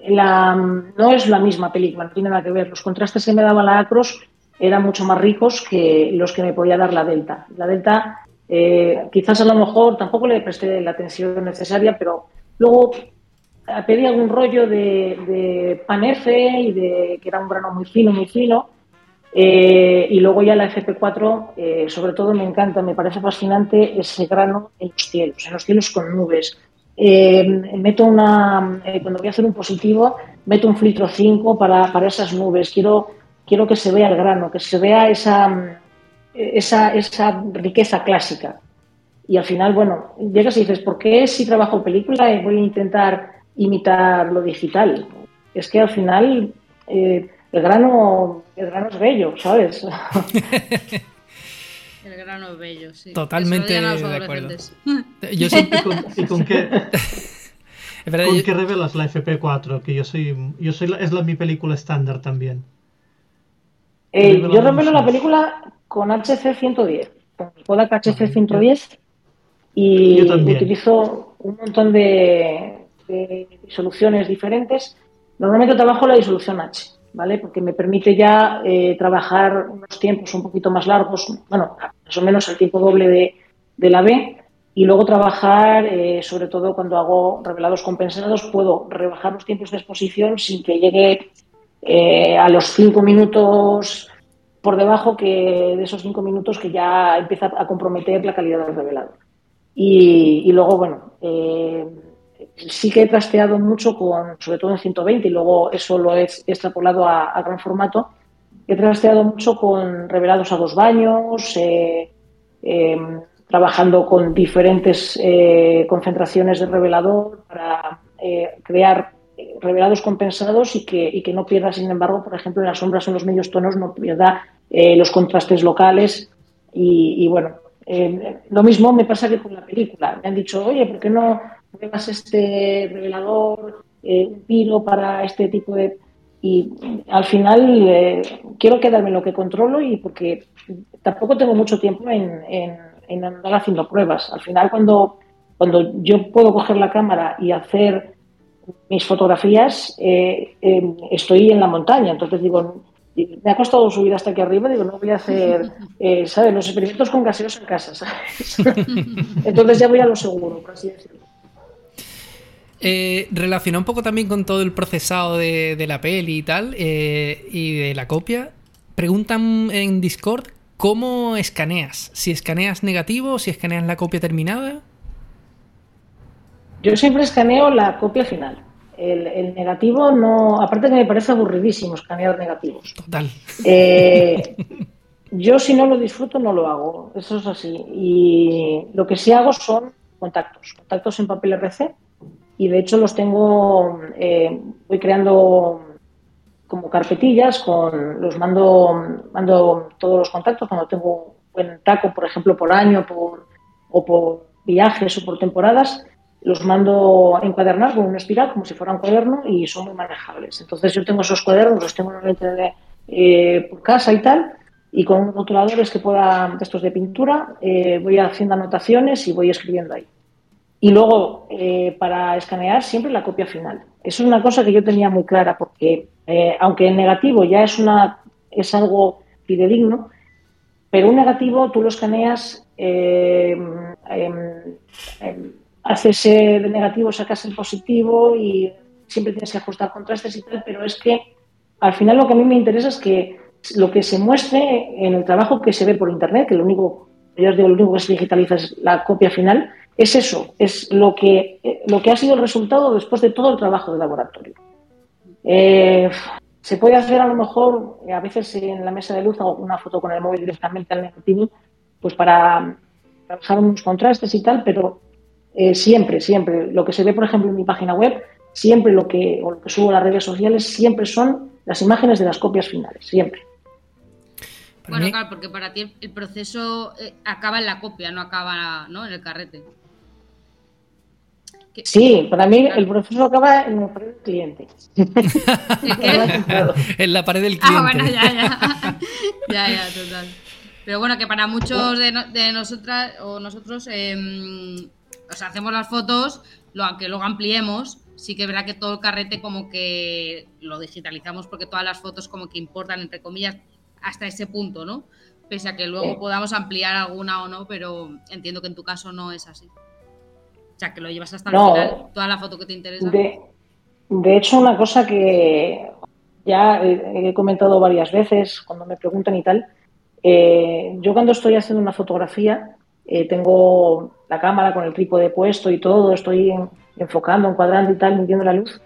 la, no es la misma película, no tiene nada que ver. Los contrastes que me daba la Acros eran mucho más ricos que los que me podía dar la Delta. La Delta, eh, quizás a lo mejor tampoco le presté la atención necesaria, pero luego pedí algún rollo de, de panefe y de que era un grano muy fino, muy fino. Eh, y luego ya la FP4, eh, sobre todo me encanta, me parece fascinante ese grano en los cielos, en los cielos con nubes. Eh, meto una, cuando voy a hacer un positivo, meto un filtro 5 para, para, esas nubes. Quiero, quiero que se vea el grano, que se vea esa, esa, esa riqueza clásica. Y al final, bueno, llegas y dices, ¿por qué si trabajo película voy a intentar imitar lo digital. Es que al final eh, el, grano, el grano es bello, ¿sabes? el grano es bello, sí. Totalmente de acuerdo. Yo ¿Y, con, ¿Y con qué? ¿Con qué revelas la FP4? Que yo soy, yo soy es la, mi película estándar también. Eh, yo revelo la película con HC110, con Kodak HC110 y utilizo un montón de, de soluciones diferentes. Normalmente trabajo la disolución H, ¿vale? Porque me permite ya eh, trabajar unos tiempos un poquito más largos, bueno, más o menos el tiempo doble de, de la B, y luego trabajar, eh, sobre todo cuando hago revelados compensados, puedo rebajar los tiempos de exposición sin que llegue eh, a los cinco minutos por debajo que de esos cinco minutos que ya empieza a comprometer la calidad del revelado. Y, y luego, bueno, sí que he trasteado mucho con, sobre todo en 120, y luego eso lo he extrapolado a, gran formato. He trasteado mucho con revelados a dos baños, eh, em, trabajando con diferentes eh, concentraciones de revelador para eh, crear revelados compensados y que, y que no pierda, sin embargo, por ejemplo, en las sombras o en los medios tonos, no pierda los contrastes locales. Y, y bueno, lo mismo me pasa que con la película. Me han dicho, oye, ¿por qué no pruebas este revelador, eh, un pino para este tipo de... Y al final eh, quiero quedarme en lo que controlo y porque tampoco tengo mucho tiempo en, en, andar haciendo pruebas. Al final cuando, cuando yo puedo coger la cámara y hacer mis fotografías, eh, estoy en la montaña. Entonces digo, me ha costado subir hasta aquí arriba, digo, no voy a hacer, ¿sabes? Los experimentos con gaseos en casa, ¿sabes? Entonces ya voy a lo seguro, por así decirlo. Eh, relaciona un poco también con todo el procesado de, la peli y tal, eh, y de la copia. Preguntan en Discord cómo escaneas. Si escaneas negativo si escaneas la copia terminada. Yo siempre escaneo la copia final. El, negativo no. Aparte que me parece aburridísimo escanear negativos. Total. Eh, yo si no lo disfruto no lo hago. Eso es así. Y lo que sí hago son contactos. Contactos en papel RC y de hecho los tengo, eh, voy creando como carpetillas, con los mando, mando todos los contactos cuando tengo buen taco, por ejemplo, por año por, o por viajes o por temporadas, los mando a encuadernar con una espiral como si fuera un cuaderno y son muy manejables. Entonces yo tengo esos cuadernos, los tengo normalmente eh, por casa y tal, y con rotuladores que pueda, estos de pintura, eh, voy haciendo anotaciones y voy escribiendo ahí. Y luego, eh, para escanear, siempre la copia final. Eso es una cosa que yo tenía muy clara, porque eh, aunque el negativo ya es, una, es algo fidedigno, pero un negativo tú lo escaneas, eh, em, em, haces el negativo, sacas el positivo y siempre tienes que ajustar contrastes y tal, pero es que al final lo que a mí me interesa es que lo que se muestre en el trabajo que se ve por internet, que lo único, yo os digo, lo único que se digitaliza es la copia final, es eso, es lo que, lo que ha sido el resultado después de todo el trabajo de laboratorio. Eh, se puede hacer a lo mejor, a veces en la mesa de luz hago una foto con el móvil directamente al negativo, pues para trabajar unos contrastes y tal, pero eh, siempre, siempre, lo que se ve, por ejemplo, en mi página web, siempre lo que, o lo que subo a las redes sociales, siempre son las imágenes de las copias finales, siempre. Bueno, claro, porque para ti el proceso eh, acaba en la copia, no acaba ¿no? en el carrete. Sí, para mí el proceso acaba en la pared del cliente. en la pared del cliente. Ah, bueno, ya, ya. ya, ya, total. Pero bueno, que para muchos de, de nosotras o nosotros, eh, o sea, hacemos las fotos, lo, aunque luego ampliemos, sí que verá que todo el carrete como que lo digitalizamos porque todas las fotos como que importan, entre comillas, hasta ese punto, ¿no? Pese a que luego podamos ampliar alguna o no, pero entiendo que en tu caso no es así. O sea, que lo llevas hasta el final, toda la foto que te interesa. De, hecho, una cosa que ya he, comentado varias veces cuando me preguntan y tal, eh, yo cuando estoy haciendo una fotografía, eh, tengo la cámara con el trípode puesto y todo, estoy enfocando, encuadrando y tal, midiendo la luz.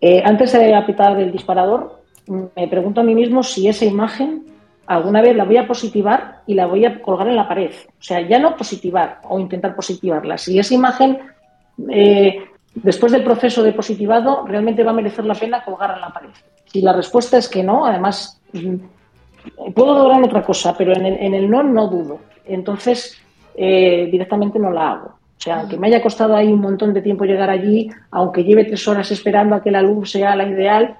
Eh, antes de apretar el disparador, me pregunto a mí mismo si esa imagen alguna vez la voy a positivar y la voy a colgar en la pared. O sea, ya no positivar o intentar positivarla. Si esa imagen, eh, después del proceso de positivado, realmente va a merecer la pena colgarla en la pared. Si la respuesta es que no, además, mm, puedo lograr otra cosa, pero en el, no no dudo. Entonces, eh, directamente no la hago. O sea, aunque me haya costado ahí un montón de tiempo llegar allí, aunque lleve tres horas esperando a que la luz sea la ideal,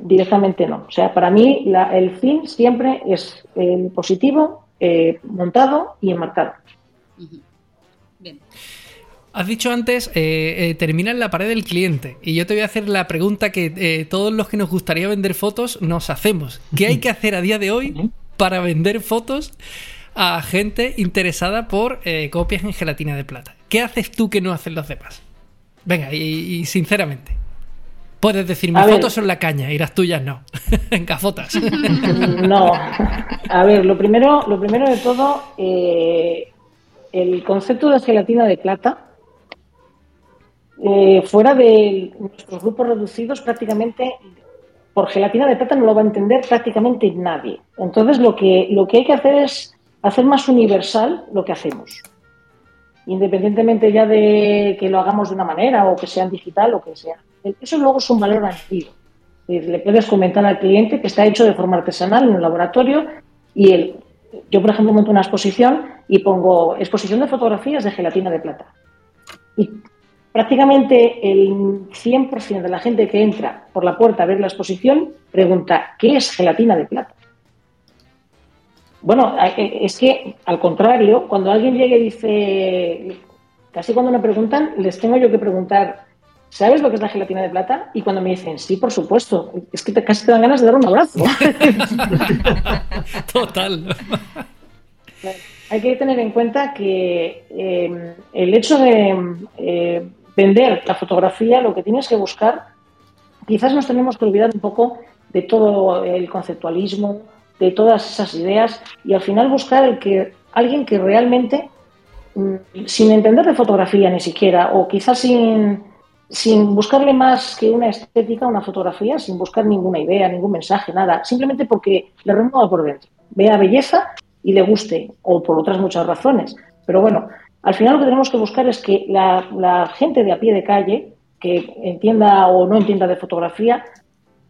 directamente no. O sea, para mí el fin siempre es el positivo, eh, montado y enmarcado. Bien. Has dicho antes, eh, eh, termina en la pared del cliente. Y yo te voy a hacer la pregunta que todos los que nos gustaría vender fotos nos hacemos. ¿Qué hay que hacer a día de hoy para vender fotos a gente interesada por copias en gelatina de plata? ¿Qué haces tú que no hacen los demás? Venga, y sinceramente. Puedes decir, mis fotos son la caña y las tuyas no. en cafotas. no. A ver, lo primero, lo primero de todo, eh, el concepto de gelatina de plata, eh, fuera de nuestros grupos reducidos, prácticamente por gelatina de plata no lo va a entender prácticamente nadie. Entonces, lo que, lo que hay que hacer es hacer más universal lo que hacemos. Independientemente ya de que lo hagamos de una manera o que sea en digital o que sea eso luego es un valor añadido. Le puedes comentar al cliente que está hecho de forma artesanal en un laboratorio y el, yo, por ejemplo, monto una exposición y pongo exposición de fotografías de gelatina de plata. Y prácticamente el 100% de la gente que entra por la puerta a ver la exposición pregunta, ¿qué es gelatina de plata? Bueno, e, es que al contrario, cuando alguien llega y dice, casi cuando me preguntan, les tengo yo que preguntar, ¿sabes lo que es la gelatina de plata? Y cuando me dicen, sí, por supuesto, es que te, casi te dan ganas de dar un abrazo. Total. Hay que tener en cuenta que em, el hecho de eh, vender la fotografía, lo que tienes que buscar, quizás nos tenemos que olvidar un poco de todo el conceptualismo, de todas esas ideas y al final buscar el que alguien que realmente, mm, sin entender de fotografía ni siquiera, o quizás sin, sin buscarle más que una estética, una fotografía, sin buscar ninguna idea, ningún mensaje, nada, simplemente porque le remueva por dentro, vea belleza y le guste, o por otras muchas razones. Pero bueno, al final lo que tenemos que buscar es que la, gente de a pie de calle, que entienda o no entienda de fotografía,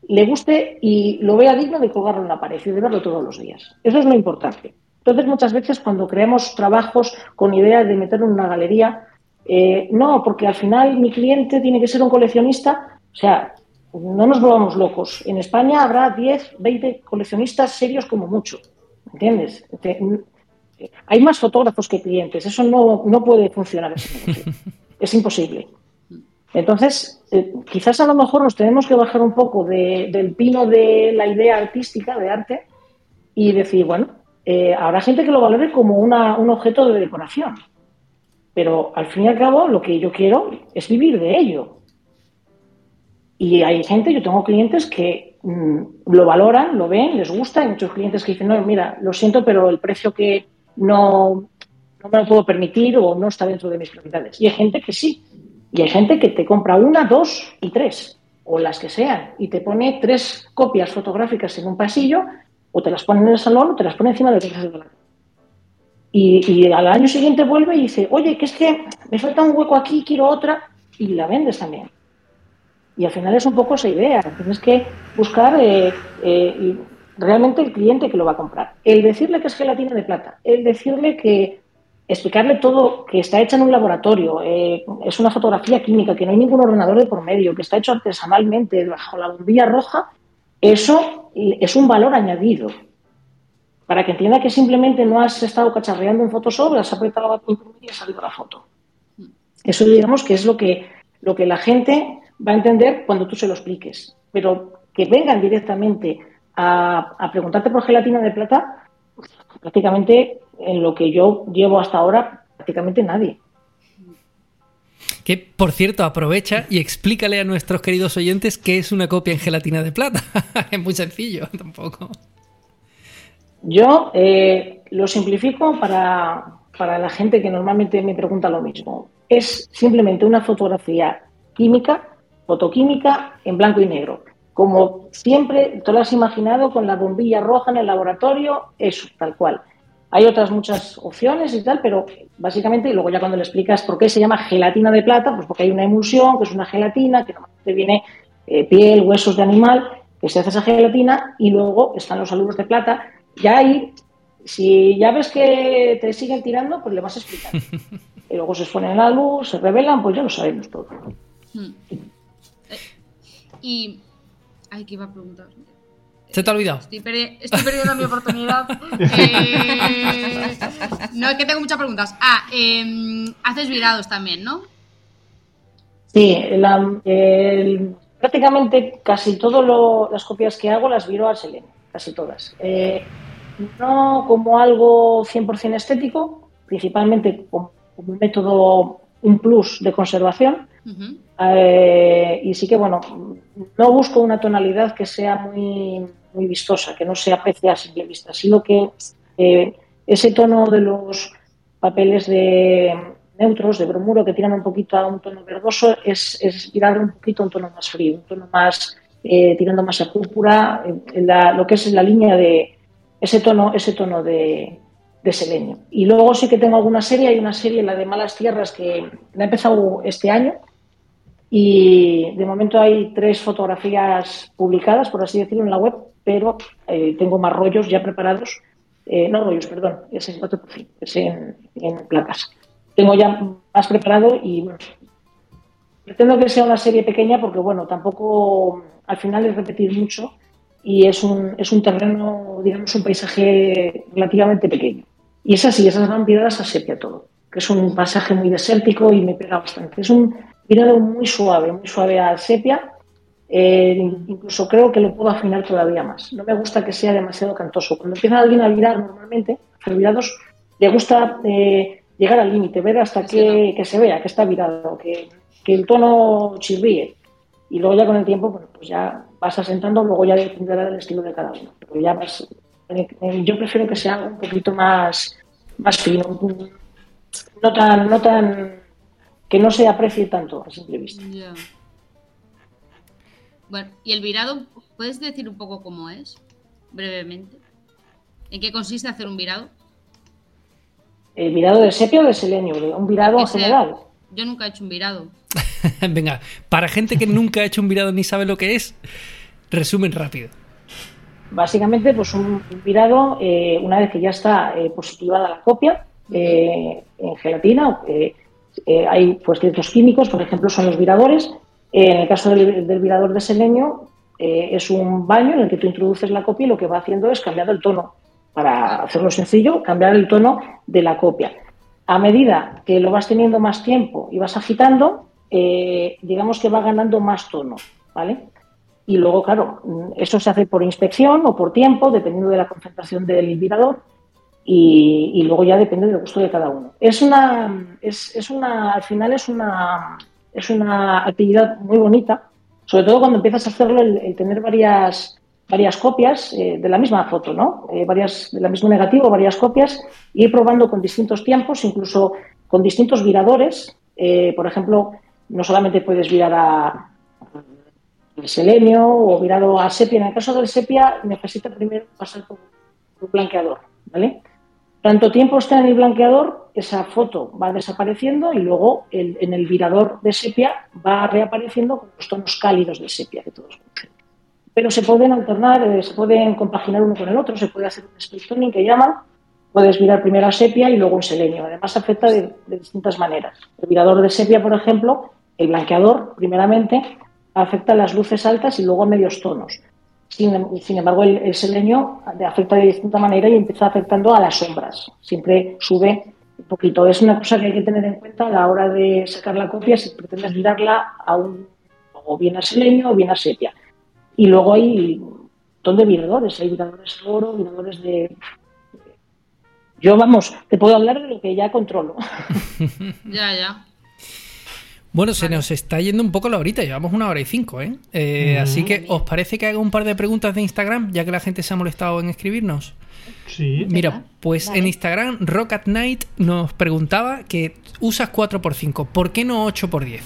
le guste y lo vea digno de colgarlo en la pared y de verlo todos los días. Eso es lo importante. Entonces, muchas veces cuando creamos trabajos con idea de meterlo en una galería, eh, no, porque al final mi cliente tiene que ser un coleccionista. O sea, no nos volvamos locos. En España habrá 10, 20 coleccionistas serios como mucho. ¿Entiendes? Hay más fotógrafos que clientes. Eso no, no puede funcionar. es imposible. Entonces, eh, quizás a lo mejor nos tenemos que bajar un poco del pino de la idea artística, de arte, y decir, bueno, eh, habrá gente que lo valore como una, un objeto de decoración. Pero al fin y al cabo, lo que yo quiero es vivir de ello. Y hay gente, yo tengo clientes que mm, lo valoran, lo ven, les gusta. Hay muchos clientes que dicen, no, mira, lo siento, pero el precio que no, no me lo puedo permitir o no está dentro de mis prioridades. Y hay gente que sí. Y hay gente que te compra una, dos y tres, o las que sean, y te pone tres copias fotográficas en un pasillo o te las pone en el salón o te las pone encima del de y, al año siguiente vuelve y dice, oye, que es que me falta un hueco aquí, quiero otra, y la vendes también. Y al final es un poco esa idea. Tienes que buscar eh, eh, realmente el cliente que lo va a comprar. El decirle que es gelatina de plata, el decirle que explicarle todo que está hecha en un laboratorio, eh, es una fotografía química, que no hay ningún ordenador de por medio, que está hecho artesanalmente bajo la bombilla roja, eso es un valor añadido. Para que entienda que simplemente no has estado cacharreando en Photoshop, has apretado la y ha salido la foto. Eso digamos que es lo que, lo que la gente va a entender cuando tú se lo expliques. Pero que vengan directamente a, a preguntarte por gelatina de plata, prácticamente en lo que yo llevo hasta ahora, prácticamente nadie. Que, por cierto, aprovecha y explícale a nuestros queridos oyentes qué es una copia en gelatina de plata. es muy sencillo, tampoco. Yo eh, lo simplifico para, para la gente que normalmente me pregunta lo mismo. Es simplemente una fotografía química, fotoquímica, en blanco y negro. Como siempre, tú lo has imaginado con la bombilla roja en el laboratorio, eso, tal cual. Hay otras muchas opciones y tal, pero básicamente, y luego ya cuando le explicas por qué se llama gelatina de plata, pues porque hay una emulsión, que es una gelatina, que normalmente viene eh, piel, huesos de animal, que se hace esa gelatina, y luego están los alumnos de plata. Ya ahí, si ya ves que te siguen tirando, pues le vas a explicar. y luego se exponen a la luz, se revelan, pues ya lo sabemos todo. Hmm. Eh, y. Ay, que iba a preguntar. ¿Se te ha olvidado? Estoy, perdiendo mi oportunidad. Eh, no, es que tengo muchas preguntas. Ah, em, haces virados también, ¿no? Sí, prácticamente casi todas las copias que hago las viro al Selene, casi todas. Eh, no como algo 100% estético, principalmente como, un método, un plus de conservación. Eh, y sí que, bueno, no busco una tonalidad que sea muy muy vistosa, que no se aprecia a simple vista, sino que eh, ese tono de los papeles de neutros, de bromuro, que tiran un poquito a un tono verdoso, es, es tirar un poquito a un tono más frío, un tono más eh, tirando más a púrpura, lo que es la línea de ese tono, ese tono de, de selenio. Y luego sí que tengo alguna serie, hay una serie, la de Malas Tierras, que la he empezado este año, y de momento hay tres fotografías publicadas, por así decirlo, en la web, pero eh, tengo más rollos ya preparados. Eh, no rollos, perdón, es en 4 es en, placas. Tengo ya más preparado y bueno, pretendo que sea una serie pequeña porque, bueno, tampoco al final es repetir mucho y es un, es un terreno, digamos, un paisaje relativamente pequeño. Y es así, esas van tiradas a sepia todo, que es un pasaje muy desértico y me pega bastante. Es un virado muy suave, muy suave a sepia eh, incluso creo que lo puedo afinar todavía más. No me gusta que sea demasiado cantoso. Cuando empieza alguien a virar normalmente, a virados, le gusta eh, llegar al límite, ver hasta que, se vea que está virado, que, el tono chirríe. Y luego ya con el tiempo, bueno, pues ya vas asentando, luego ya dependerá del estilo de cada uno. Pero ya eh, yo prefiero que sea un poquito más, más fino, no tan, no tan, que no se aprecie tanto a simple vista. Bueno, ¿y el virado? ¿Puedes decir un poco cómo es? Brevemente. ¿En qué consiste hacer un virado? ¿El virado de sepia o de selenio? ¿Un virado en general? Yo nunca he hecho un virado. Venga, para gente que nunca ha hecho un virado ni sabe lo que es, Resumen rápido. Básicamente, pues un virado, eh, una vez que ya está eh, positivada la copia eh, en gelatina, hay pues ciertos químicos, por ejemplo, son los viradores. en el caso del, del virador de selenio, es un baño en el que tú introduces la copia y lo que va haciendo es cambiar el tono. Para hacerlo sencillo, cambiar el tono de la copia. A medida que lo vas teniendo más tiempo y vas agitando, digamos que va ganando más tono, ¿vale? Y luego, claro, eso se hace por inspección o por tiempo, dependiendo de la concentración del virador, y, luego ya depende del gusto de cada uno. Es una, es, una, al final es una, es una actividad muy bonita, sobre todo cuando empiezas a hacerlo, el, tener varias, varias copias eh, de la misma foto, ¿no? Eh, varias, de la misma negativo, varias copias, y ir probando con distintos tiempos, incluso con distintos viradores. Eh, por ejemplo, no solamente puedes virar a, selenio o virado a sepia. En el caso del sepia necesita primero pasar por un blanqueador, ¿vale? Tanto tiempo está en el blanqueador, esa foto va desapareciendo y luego en el virador de sepia va reapareciendo con los tonos cálidos de sepia que todos conocen. Pero se pueden alternar, eh, se pueden compaginar uno con el otro, se puede hacer un split que llaman, puedes virar primero a sepia y luego un selenio. Además afecta de distintas maneras. El virador de sepia, por ejemplo, el blanqueador, primeramente, afecta a las luces altas y luego a medios tonos. Sin, embargo, el, selenio afecta de distinta manera y empieza afectando a las sombras. Siempre sube un poquito. Es una cosa que hay que tener en cuenta a la hora de sacar la copia si pretendes mirarla a un, o bien a selenio o bien a sepia. Y luego hay un montón de viradores. Hay viradores de oro, viradores de... Yo, vamos, te puedo hablar de lo que ya controlo. ya, ya. Bueno, se nos está yendo un poco la horita, llevamos una hora y cinco, ¿eh? eh así que, ¿os parece que haga un par de preguntas de Instagram, ya que la gente se ha molestado en escribirnos? Sí. Mira, pues en Instagram, Rock at Night nos preguntaba que usas 4x5, ¿por qué no 8x10?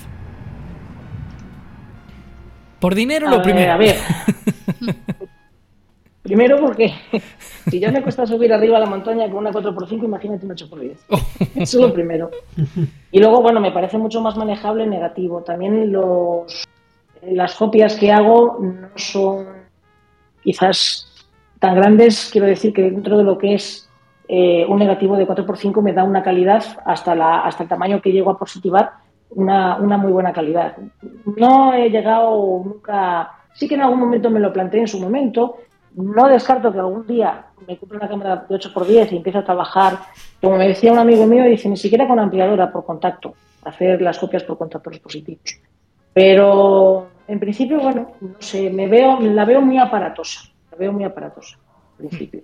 Por dinero lo primero. A ver. Primero porque si ya me cuesta subir arriba a la montaña con una 4x5, imagínate una 8x10. Eso es lo primero. Y luego, bueno, me parece mucho más manejable negativo. También los, las copias que hago no son quizás tan grandes. Quiero decir que dentro de lo que es eh, un negativo de 4x5 me da una calidad hasta, la, hasta el tamaño que llego a positivar, una, una muy buena calidad. No he llegado nunca... Sí que en algún momento me lo planteé en su momento, no descarto que algún día me compre una cámara de 8x10 y empiece a trabajar, como me decía un amigo mío, dice, ni siquiera con ampliadora por contacto, hacer las copias por contactos positivos. Pero en principio, bueno, no sé, me veo, la veo muy aparatosa, la veo muy aparatosa, en principio.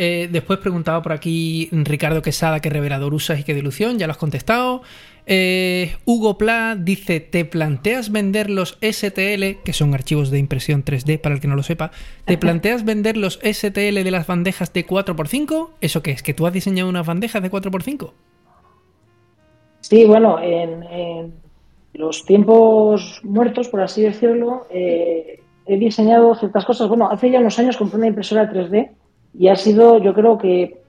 Eh, después preguntaba por aquí Ricardo Quesada qué revelador usas y qué dilución, ya lo has contestado. Eh, Hugo Pla dice, ¿te planteas vender los STL, que son archivos de impresión 3D para el que no lo sepa, ¿te planteas vender los STL de las bandejas de 4x5? ¿Eso qué es? ¿Que tú has diseñado unas bandejas de 4x5? Sí, bueno, en, los tiempos muertos, por así decirlo, eh, he diseñado ciertas cosas. Bueno, hace ya unos años compré una impresora 3D y ha sido, yo creo que,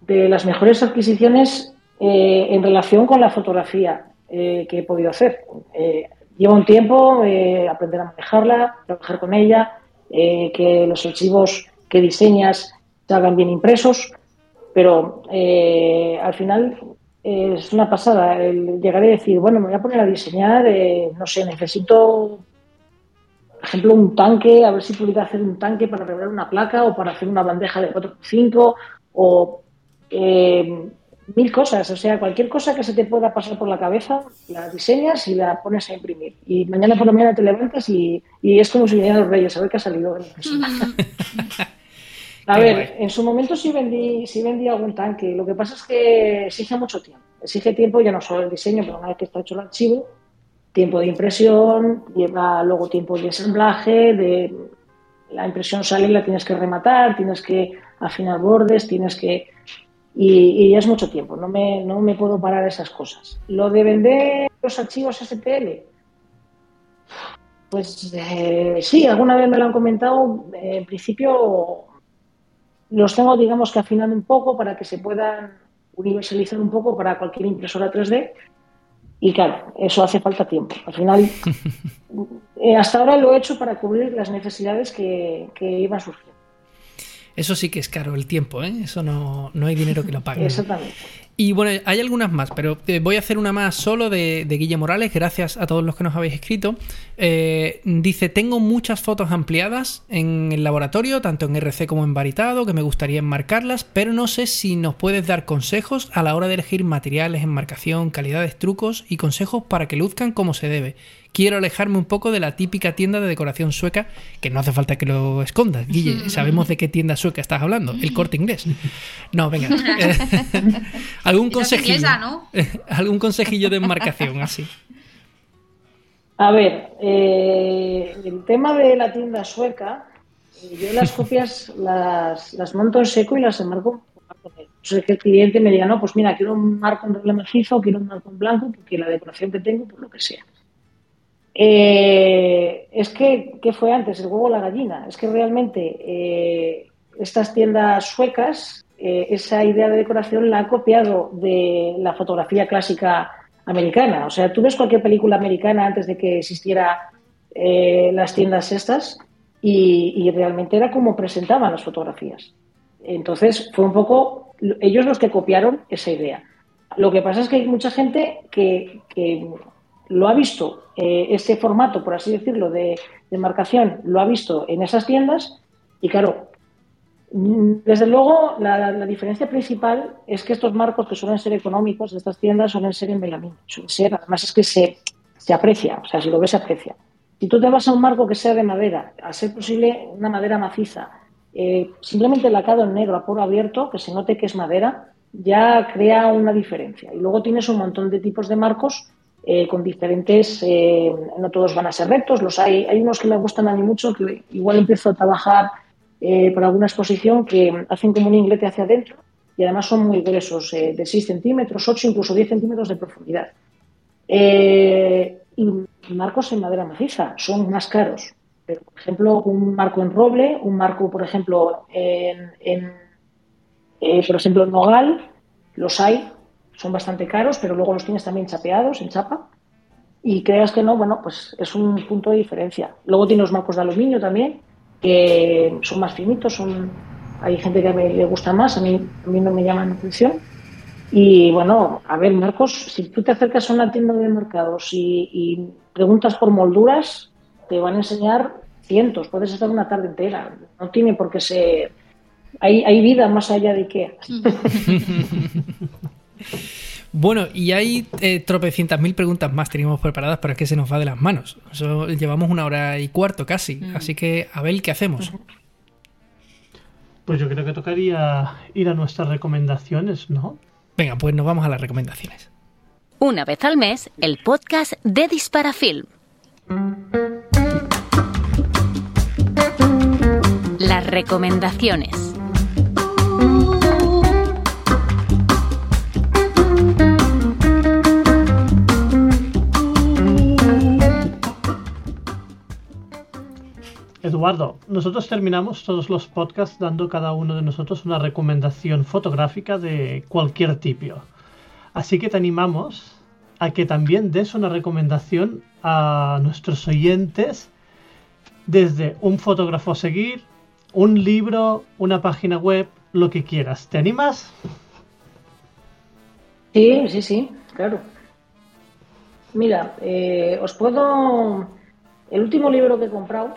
de las mejores adquisiciones eh, en relación con la fotografía eh, que he podido hacer. Eh, lleva un tiempo aprender a manejarla, trabajar con ella, que los archivos que diseñas salgan bien impresos, pero al final es una pasada el llegar decir, bueno, me voy a poner a diseñar, no sé, necesito por ejemplo, un tanque, a ver si pudiera hacer un tanque para revelar una placa o para hacer una bandeja de 4x5 o eh, mil cosas. O sea, cualquier cosa que se te pueda pasar por la cabeza, la diseñas y la pones a imprimir. Y mañana por la mañana te levantas y, es como si vinieran los reyes, a ver qué ha salido. a ver, en su momento sí vendí, sí vendí algún tanque. Lo que pasa es que exige mucho tiempo. Exige tiempo ya no solo el diseño, pero una vez que está hecho el archivo, tiempo de impresión, lleva luego tiempo de ensamblaje, de la impresión sale y la tienes que rematar, tienes que afinar bordes, tienes que... Y, ya es mucho tiempo, no me, no me puedo parar esas cosas. Lo de vender los archivos STL, pues eh, sí, alguna vez me lo han comentado. En principio los tengo, digamos, que afinar un poco para que se puedan universalizar un poco para cualquier impresora 3D Y claro, eso hace falta tiempo. Al final, eh, hasta ahora lo he hecho para cubrir las necesidades que, que iban surgiendo. Eso sí que es caro el tiempo, ¿eh? Eso no, no hay dinero que lo pague. Exactamente. Y bueno, hay algunas más, pero eh, voy a hacer una más solo de, de Guille Morales, gracias a todos los que nos habéis escrito. Eh, dice, tengo muchas fotos ampliadas en el laboratorio, tanto en RC como en Varitado, que me gustaría enmarcarlas, pero no sé si nos puedes dar consejos a la hora de elegir materiales, enmarcación, calidades, trucos y consejos para que luzcan como se debe. Quiero alejarme un poco de la típica tienda de decoración sueca, que no hace falta que lo escondas, Guille. Sabemos de qué tienda sueca estás hablando, el corte inglés. No, venga. ¿Algún consejillo? inglesa, ¿no? ¿Algún consejillo de enmarcación así? A ver, eh, el tema de la tienda sueca, eh, yo las copias las, las monto en seco y las enmarco sea, que el cliente me diga, no, pues mira, quiero un marco en doble macizo, quiero un marco en blanco, porque la decoración que tengo, por lo que sea. Eh, es que, ¿qué fue antes? ¿El huevo o la gallina? Es que realmente eh, estas tiendas suecas, eh, esa idea de decoración la ha copiado de la fotografía clásica americana. O sea, tú ves cualquier película americana antes de que existiera las tiendas estas y, y realmente era como presentaban las fotografías. Entonces, fue un poco ellos los que copiaron esa idea. Lo que pasa es que hay mucha gente que, que lo ha visto, eh, ese formato, por así decirlo, de, de, marcación, lo ha visto en esas tiendas y claro, desde luego la, la, diferencia principal es que estos marcos que suelen ser económicos de estas tiendas suelen ser en melamina, suelen ser, además es que se, se aprecia, o sea, si lo ves se aprecia. Si tú te vas a un marco que sea de madera, a ser posible una madera maciza, eh, simplemente lacado en negro a poro abierto, que se note que es madera, ya crea una diferencia. Y luego tienes un montón de tipos de marcos eh, con diferentes, eh, no todos van a ser rectos, los hay, hay unos que me gustan a mí mucho, que igual empiezo a trabajar eh, para alguna exposición que hacen como un inglete hacia adentro y además son muy gruesos, de 6 centímetros, 8, incluso 10 centímetros de profundidad. Y marcos en madera maciza son más caros, pero por ejemplo un marco en roble, un marco por ejemplo en por ejemplo en nogal, los hay son bastante caros, pero luego los tienes también chapeados en chapa. Y creas que no, bueno, pues es un punto de diferencia. Luego tienes los marcos de aluminio también, que son más finitos, son hay gente que me, le gusta más, a mí, a mí no me llaman la atención. Y bueno, a ver, Marcos, si tú te acercas a una tienda de mercados y, y preguntas por molduras, te van a enseñar cientos, puedes estar una tarde entera. No tiene por qué ser. Hay, hay vida más allá de Ikea. Bueno, y hay eh, tropecientas mil preguntas más teníamos preparadas, pero es que se nos va de las manos. Eso, llevamos una hora y cuarto casi. Mm. Así que, a ver, ¿qué hacemos? Pues yo creo que tocaría ir a nuestras recomendaciones, ¿no? Venga, pues nos vamos a las recomendaciones. Una vez al mes, el podcast de Disparafilm. Las recomendaciones. Eduardo, nosotros terminamos todos los podcasts dando cada uno de nosotros una recomendación fotográfica de cualquier tipo. Así que te animamos a que también des una recomendación a nuestros oyentes desde un fotógrafo a seguir, un libro, una página web, lo que quieras. ¿Te animas? Sí, sí, sí, claro. Mira, eh, os puedo... El último libro que he comprado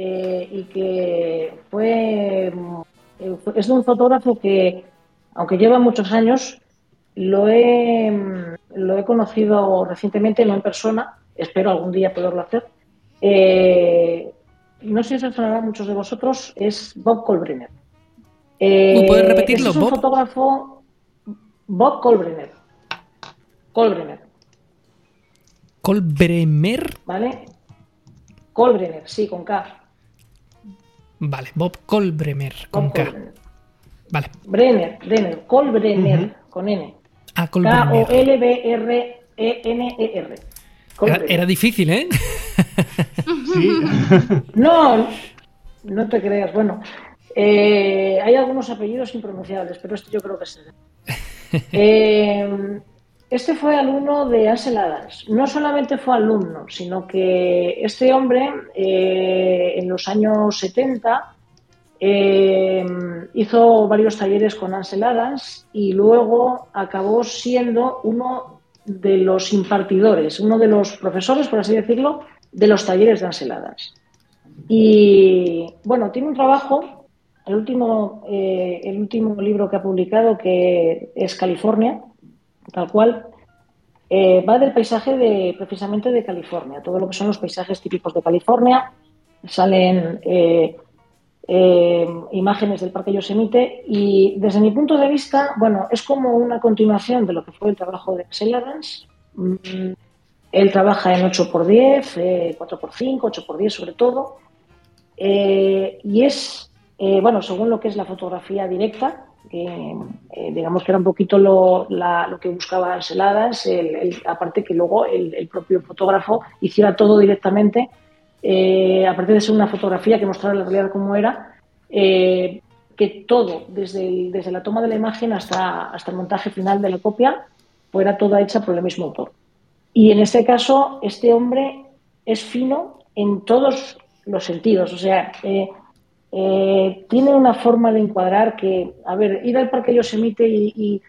eh, y que fue eh, es de un fotógrafo que, aunque lleva muchos años, lo he, lo he conocido recientemente, no en persona, espero algún día poderlo hacer. Eh, no sé si os sonará a muchos de vosotros, es Bob Colbrenner. Eh, ¿Puedes repetirlo, es un Bob? fotógrafo Bob Colbrenner. Colbrenner, ¿Colbremer? ¿vale? Colbrenner, sí, con K. Vale, Bob Colbremer, con Bob K. Vale. Brenner, Brenner, Colbrenner, Ujú. con N. Ah, Colbremer. K-O-L-B-R-E-N-E-R. Era, Colbrenner. era difícil, ¿eh? Sí. No, no te creas. Bueno, eh, hay algunos apellidos impronunciables, pero este yo creo que es. Eh, este fue alumno de Ansel Adams. No solamente fue alumno, sino que este hombre eh, en los años 70 eh, hizo varios talleres con Ansel Adams y luego acabó siendo uno de los impartidores, uno de los profesores, por así decirlo, de los talleres de Ansel Adams. Y bueno, tiene un trabajo, el último, eh, el último libro que ha publicado, que es California, tal cual, eh, va del paisaje de, precisamente de California, todo lo que son los paisajes típicos de California. Salen eh, imágenes del Parque Yosemite y desde mi punto de vista, bueno, es como una continuación de lo que fue el trabajo de Adams. Mm, él trabaja en 8x10, 4x5, 8x10 sobre todo. Eh, y es, eh, bueno, según lo que es la fotografía directa, que eh, digamos que era un poquito lo, que buscaba Anseladas, el, aparte que luego el, propio fotógrafo hiciera todo directamente, aparte de ser una fotografía que mostrara la realidad como era, que todo, desde, desde la toma de la imagen hasta, hasta el montaje final de la copia, fuera toda hecha por el mismo autor. Y en este caso, este hombre es fino en todos los sentidos. O sea, eh, eh, tiene una forma de encuadrar que, a ver, ir al Parque Yosemite y,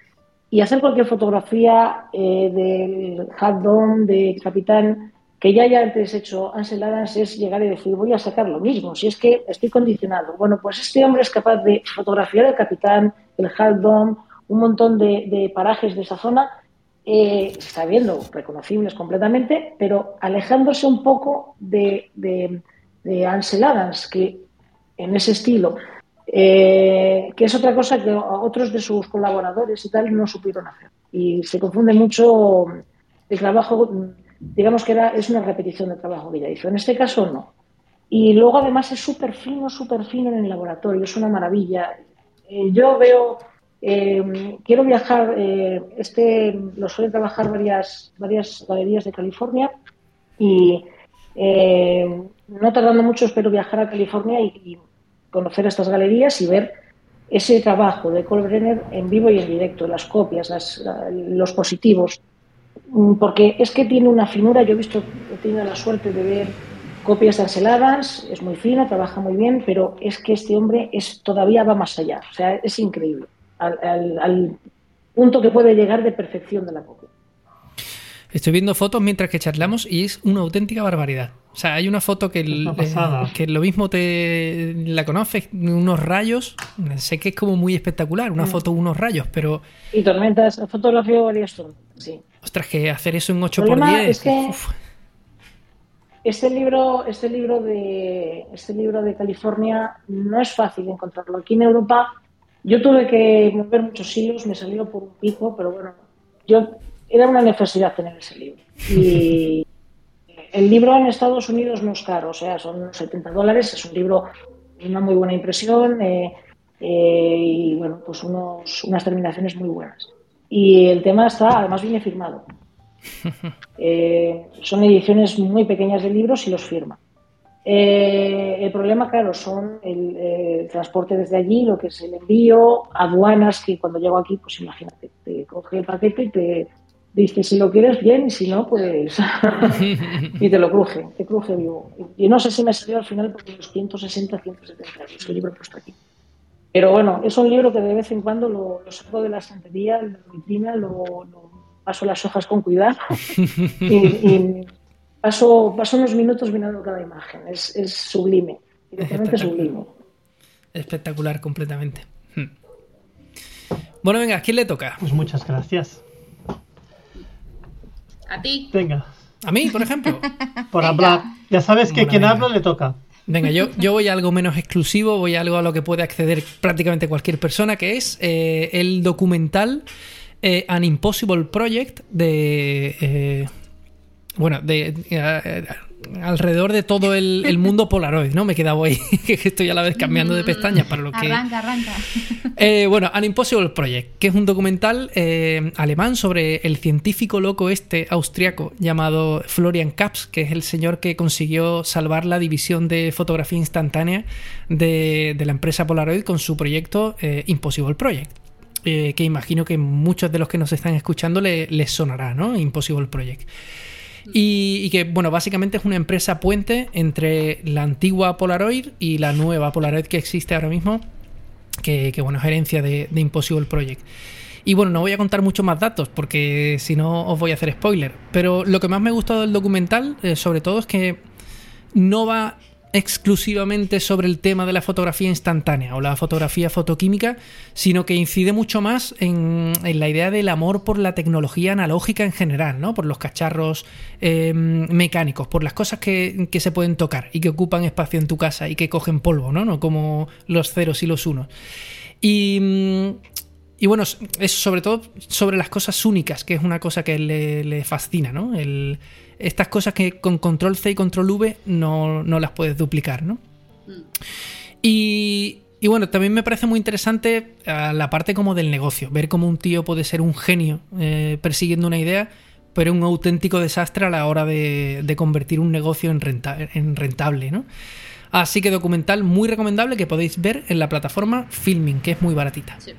y, hacer cualquier fotografía eh, del Hat de Capitán que ya haya antes hecho Ansel Adams es llegar y decir, voy a sacar lo mismo, si es que estoy condicionado. Bueno, pues este hombre es capaz de fotografiar el Capitán, el Hat un montón de, parajes de esa zona, sabiendo, reconocibles completamente, pero alejándose un poco de de Ansel Adams, que en ese estilo, eh, que es otra cosa que otros de sus colaboradores y tal no supieron hacer. Y se confunde mucho el trabajo, digamos que era, es una repetición del trabajo que ella hizo. En este caso no. Y luego además es súper fino, súper fino en el laboratorio, es una maravilla. Eh, yo veo, eh, quiero viajar, este lo suele trabajar varias, varias galerías de California y no tardando mucho espero viajar a California y, conocer estas galerías y ver ese trabajo de Brenner en vivo y en directo, las copias, los positivos, mm, porque es que tiene una finura, yo he visto, he tenido la suerte de ver copias canceladas, es muy fina, trabaja muy bien, pero es que este hombre es todavía va más allá, o sea, es increíble, al punto que puede llegar de perfección de la copia. Estoy viendo fotos mientras que charlamos y es una auténtica barbaridad. O sea, hay una foto que, que lo mismo te la conoces, unos rayos. Sé que es como muy espectacular, una mm. foto, unos rayos, pero. Y tormentas, fotografía varias sí. Ostras, que hacer eso en 8x10. Es que este libro, este libro de este libro de California no es fácil encontrarlo. Aquí en Europa yo tuve que mover muchos hilos, me salió por un pico, pero bueno, yo era una necesidad tener ese libro. Y el libro en Estados Unidos no es caro, o sea, son 70 dólares, es un libro de una muy buena impresión eh, eh, y, bueno, pues unos, unas terminaciones muy buenas. Y el tema está, además viene firmado. Eh, son ediciones muy pequeñas de libros y los firma. el problema, claro, son el, el, transporte desde allí, lo que es el envío, aduanas, que cuando llego aquí, pues imagínate, te coge el paquete y te, Dice, si lo quieres bien y si no, pues... y te lo cruje, te cruje vivo. Y no sé si me salió al final por los 160, 170 euros el libro puesto aquí. Pero bueno, es un libro que de vez en cuando lo, saco de la estantería, de la vitrina, lo, paso las hojas con cuidado y, paso, paso unos minutos mirando cada imagen. Es, es sublime, directamente sublime. Espectacular completamente. Hmm. Bueno, venga, ¿a quién le toca? Pues muchas gracias. A ti. Venga. A mí, por ejemplo. por hablar. Ya sabes que quien habla le toca. Venga, yo, yo voy a algo menos exclusivo, voy a algo a lo que puede acceder prácticamente cualquier persona, que es eh, el documental eh, An Impossible Project de... Eh, bueno, de alrededor de todo el, mundo Polaroid, ¿no? Me he quedado ahí, que estoy a la vez cambiando de pestañas para lo que... Arranca, arranca. Eh, bueno, An Impossible Project, que es un documental eh, alemán sobre el científico loco este austriaco llamado Florian Kaps, que es el señor que consiguió salvar la división de fotografía instantánea de, la empresa Polaroid con su proyecto eh, Impossible Project. que imagino que muchos de los que nos están escuchando le- les sonará, ¿no? Impossible Project. Y, que, bueno, básicamente es una empresa puente entre la antigua Polaroid y la nueva Polaroid que existe ahora mismo, que, bueno, es herencia de, Impossible Project. Y bueno, no voy a contar muchos más datos porque si no os voy a hacer spoiler. Pero lo que más me gustó del documental, eh, sobre todo, es que no va exclusivamente sobre el tema de la fotografía instantánea o la fotografía fotoquímica, sino que incide mucho más en, en la idea del amor por la tecnología analógica en general, ¿no? Por los cacharros eh, mecánicos, por las cosas que, que se pueden tocar y que ocupan espacio en tu casa y que cogen polvo, ¿no? No como los ceros y los unos. Y, y bueno, es sobre todo sobre las cosas únicas, que es una cosa que le, le fascina, ¿no? El, estas cosas que con control C y control V no, no las puedes duplicar, ¿no? Mm. Y, y bueno, también me parece muy interesante eh, la parte como del negocio, ver cómo un tío puede ser un genio eh, persiguiendo una idea, pero un auténtico desastre a la hora de, de convertir un negocio en, renta, en rentable, ¿no? Así que documental muy recomendable que podéis ver en la plataforma Filming, que es muy baratita. Sí.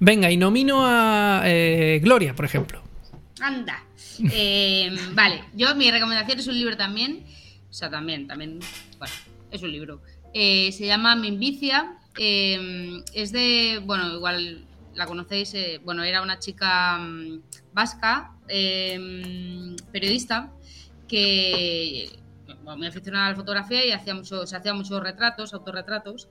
Venga, y nomino a eh, Gloria, por ejemplo. Anda. Eh, vale, yo mi recomendación es un libro también. O sea, también, también. Bueno, es un libro. Eh, se llama Minvicia. Eh, es de. Bueno, igual la conocéis. eh, bueno, era una chica mm, vasca, eh, periodista, que bueno, me aficionaba a la fotografía y hacía mucho, se hacía muchos retratos, autorretratos.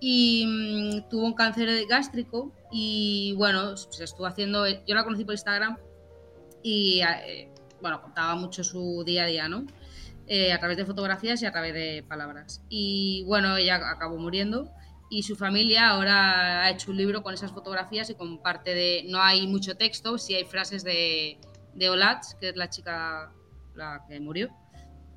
Y mm, tuvo un cáncer gástrico y bueno, se estuvo haciendo. Yo la conocí por Instagram y eh, bueno, contaba mucho su día a día, ¿no? Eh, a través de fotografías y a través de palabras. Y bueno, ella acabó muriendo y su familia ahora ha hecho un libro con esas fotografías y con parte de... No hay mucho texto, sí hay frases de, de Olatz, que es la chica la que murió.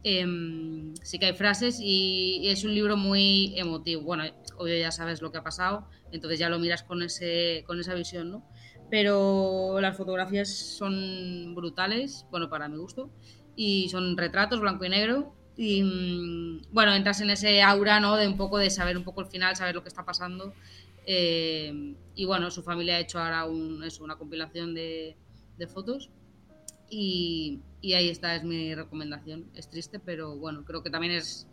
Em, sí que hay frases y, y es un libro muy emotivo. Bueno, obvio ya sabes lo que ha pasado, entonces ya lo miras con, ese, con esa visión, ¿no? Pero las fotografías son brutales, bueno, para mi gusto, y son retratos blanco y negro. Y mm, bueno, entras en ese aura, ¿no? De un poco de saber un poco el final, saber lo que está pasando. Eh, y bueno, su familia ha hecho ahora un, eso, una compilación de, de fotos. Y, y ahí está, es mi recomendación. Es triste, pero bueno, creo que también es,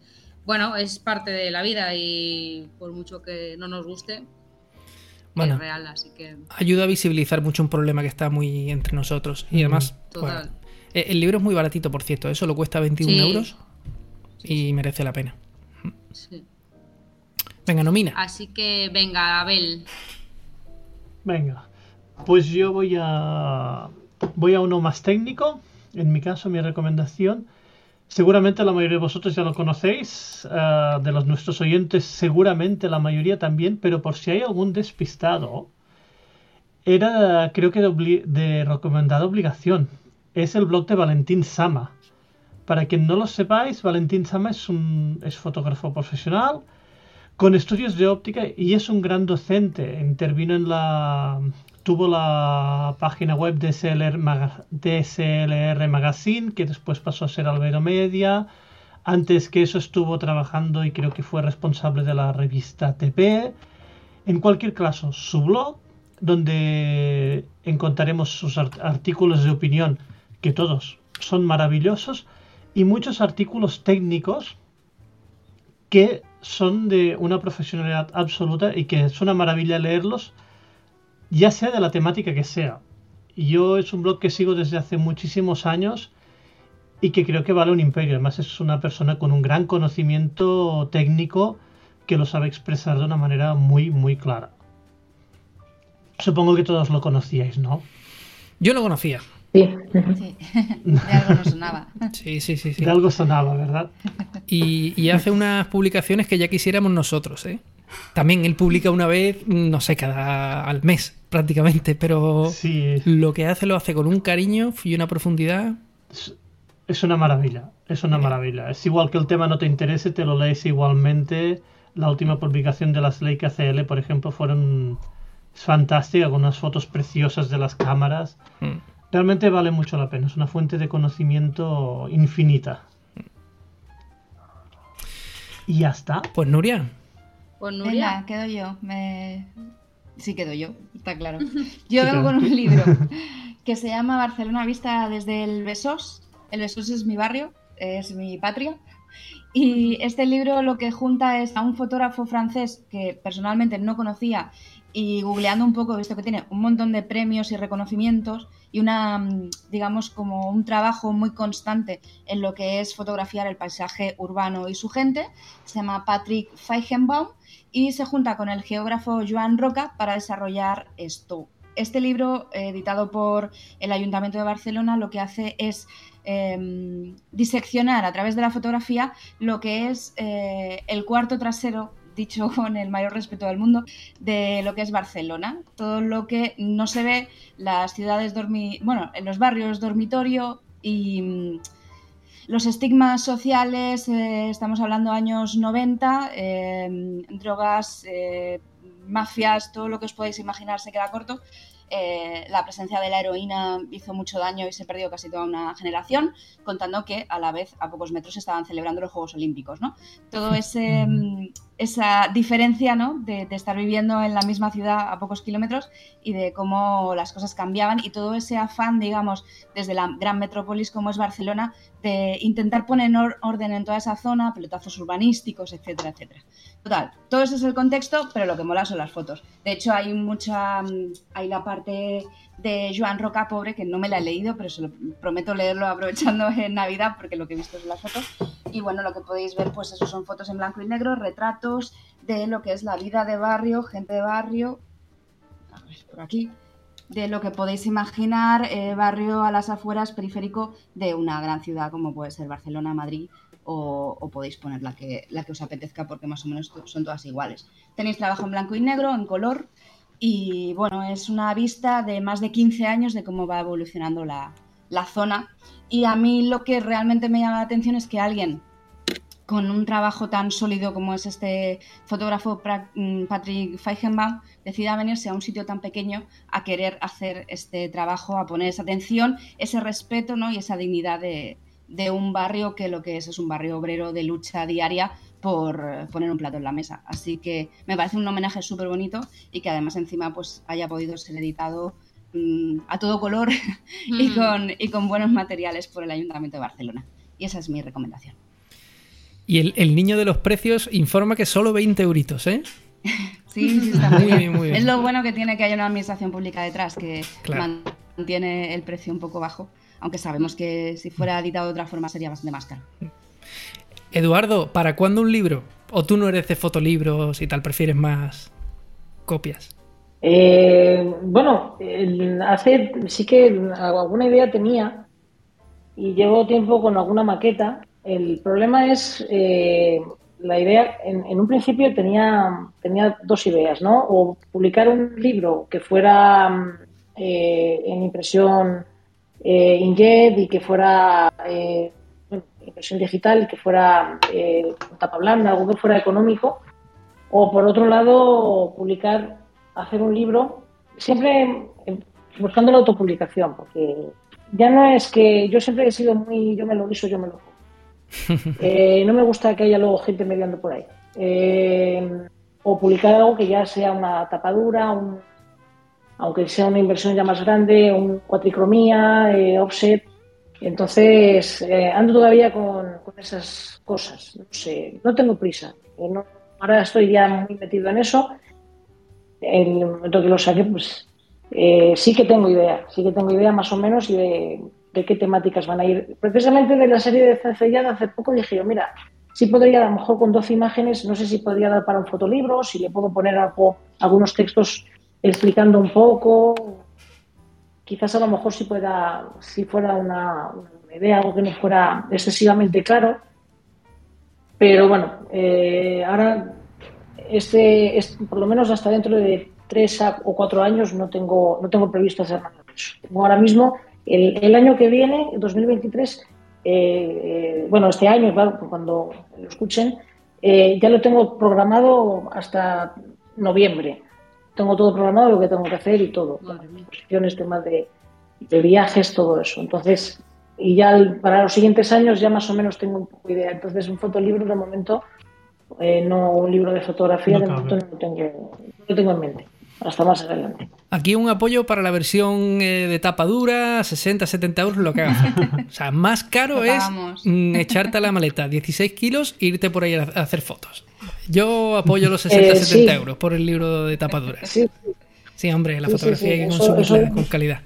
bueno, es parte de la vida y por mucho que no nos guste, Bueno, es real, así que ayuda a visibilizar mucho un problema que está muy entre nosotros. Y además, total. bueno, eh, el libro es muy baratito, por cierto, eso lo cuesta 21 Sí. euros y merece la pena. Sí. Venga, nomina. Así que venga, Abel. Venga, pues yo voy a voy a uno más técnico. En mi caso, mi recomendación. Seguramente la mayoría de vosotros ya lo conocéis, eh, de los nuestros oyentes seguramente la mayoría también, pero por si hay algún despistado, era creo que de, obli- de recomendada obligación. Es el blog de Valentín Sama. Para quien no lo sepáis, Valentín Sama es un es fotógrafo profesional, con estudios de óptica y es un gran docente. Intervino en la. Tuvo la página web DSLR, DSLR Magazine, que después pasó a ser Albedo Media. Antes que eso estuvo trabajando y creo que fue responsable de la revista TP. En cualquier caso, su blog, donde encontraremos sus art- artículos de opinión, que todos son maravillosos, y muchos artículos técnicos que son de una profesionalidad absoluta y que es una maravilla leerlos, ya sea de la temática que sea. Yo es un blog que sigo desde hace muchísimos años y que creo que vale un imperio. Además es una persona con un gran conocimiento técnico que lo sabe expresar de una manera muy, muy clara. Supongo que todos lo conocíais, ¿no? Yo lo conocía. Sí. Sí. De algo no sonaba. Sí, sí, sí. sí. De algo sonaba, ¿verdad? Y, y hace unas publicaciones que ya quisiéramos nosotros, ¿eh? También él publica una vez, no sé, cada al mes prácticamente, pero Sí, lo que hace lo hace con un cariño y una profundidad. es, una maravilla, es una maravilla. Es igual que el tema no te interese, te lo lees igualmente. La última publicación de las Leica CL, por ejemplo, fueron es fantástica, con unas fotos preciosas de las cámaras. Mm. Realmente vale mucho la pena, es una fuente de conocimiento infinita. Y ya está. Pues Nuria, Pues Nuria. Venga, quedo yo. Me, sí quedo yo, está claro. Yo vengo con un libro que se llama Barcelona Vista desde el Besós. El Besós es mi barrio, es mi patria. Y este libro lo que junta es a un fotógrafo francés que personalmente no conocía y googleando un poco he visto que tiene un montón de premios y reconocimientos y una, mm, digamos, como un trabajo muy constante en lo que es fotografiar el paisaje urbano y su gente. Se llama Patrick Feigenbaum y se junta con el geógrafo Joan Roca para desarrollar esto. Este libro, eh, editado por el Ayuntamiento de Barcelona, lo que hace es em, diseccionar a través de la fotografía lo que es eh, el cuarto trasero dicho con el mayor respeto del mundo, de lo que es Barcelona. Todo lo que no se ve, las ciudades dormi bueno, en los barrios dormitorio y mm, los estigmas sociales, eh, estamos hablando años 90, eh, drogas, eh, mafias, todo lo que os podéis imaginar se queda corto. Eh, la presencia de la heroína hizo mucho daño y se perdió casi toda una generación, contando que a la vez a pocos metros estaban celebrando los Juegos Olímpicos. ¿no? Todo ese, esa diferencia ¿no? de, de, estar viviendo en la misma ciudad a pocos kilómetros y de cómo las cosas cambiaban y todo ese afán, digamos, desde la gran metrópolis como es Barcelona, de intentar poner orden en toda esa zona, pelotazos urbanísticos, etcétera, etcétera. Total, todo eso es el contexto, pero lo que mola son las fotos. De hecho, hay mucha, hay la parte de Joan Roca Pobre, que no me la he leído, pero se lo prometo leerlo aprovechando en Navidad, porque lo que he visto es las fotos. Y bueno, lo que podéis ver, pues eso son fotos en blanco y negro, retratos de lo que es la vida de barrio, gente de barrio. A ver, por aquí de lo que podéis imaginar, eh, barrio a las afueras, periférico de una gran ciudad como puede ser Barcelona, Madrid, o, o, podéis poner la que, la que os apetezca porque más o menos son todas iguales. Tenéis trabajo en blanco y negro, en color, y bueno, es una vista de más de 15 años de cómo va evolucionando la, la zona. Y a mí lo que realmente me llama la atención es que alguien con un trabajo tan sólido como es este fotógrafo mm, Patrick Feigenbaum, decida venirse a un sitio tan pequeño a querer hacer este trabajo, a poner esa atención, ese respeto ¿no? y esa dignidad de, de un barrio que lo que es es un barrio obrero de lucha diaria por poner un plato en la mesa. Así que me parece un homenaje súper bonito y que además encima pues haya podido ser editado mmm, a todo color mm. y, con, y con buenos materiales por el Ayuntamiento de Barcelona. Y esa es mi recomendación. Y el, el, niño de los precios informa que solo 20 euritos, ¿eh? sí, sí, está muy, bien. bien, muy bien. Es lo bueno que tiene que haya una administración pública detrás que claro. mantiene el precio un poco bajo, aunque sabemos que si fuera editado de otra forma sería bastante más caro. Eduardo, ¿para cuándo un libro? ¿O tú no eres de fotolibros y tal, prefieres más copias? Eh, bueno, hace sí que alguna idea tenía y llevo tiempo con alguna maqueta el problema es eh, la idea, en, en, un principio tenía, tenía dos ideas, ¿no? O publicar un libro que fuera eh, en impresión eh, inkjet y que fuera eh, impresión digital y que fuera eh, tapa blanda, algo que fuera económico. O por otro lado, publicar, hacer un libro, siempre buscando la autopublicación, porque ya no es que yo siempre he sido muy, yo me lo hizo, yo me lo eh, no me gusta que haya luego gente mediando por ahí. Eh, o publicar algo que ya sea una tapadura, un, aunque sea una inversión ya más grande, un cuatricromía, eh, offset. Entonces, eh, ando todavía con, con, esas cosas. No sé, no tengo prisa. Eh, no, ahora estoy ya muy metido en eso. En el momento que lo saqué, pues sí que tengo idea. Sí que tengo idea más o menos de de qué temáticas van a ir. Precisamente de la serie de Cencellada hace poco dije yo, mira, sí podría a lo mejor con 12 imágenes, no sé si podría dar para un fotolibro, si le puedo poner algo, algunos textos explicando un poco. Quizás a lo mejor si pueda, si fuera una, idea, algo que no fuera excesivamente claro. Pero bueno, eh, ahora este, este, por lo menos hasta dentro de tres o cuatro años no tengo, no tengo previsto hacer nada de eso. Ahora mismo el, el año que viene, 2023, eh, eh, bueno, este año, claro, cuando lo escuchen, eh, ya lo tengo programado hasta noviembre. Tengo todo programado, lo que tengo que hacer y todo. Posiciones, temas de, de, viajes, todo eso. Entonces, y ya el, para los siguientes años ya más o menos tengo un poco de idea. Entonces, un fotolibro de momento, eh, no un libro de fotografía, no de momento no lo, tengo, no lo tengo en mente. Hasta más adelante. Aquí un apoyo para la versión eh, de tapa dura, 60, 70 euros, lo que haga falta. O sea, más caro es mm, echarte a la maleta 16 kilos e irte por ahí a a hacer fotos. Yo apoyo los 60, Eh, 70 sí. euros por el libro de tapa dura. Sí, Sí, hombre, la Sí, sí, fotografía sí, hay que eso- consumirla eso- con calidad.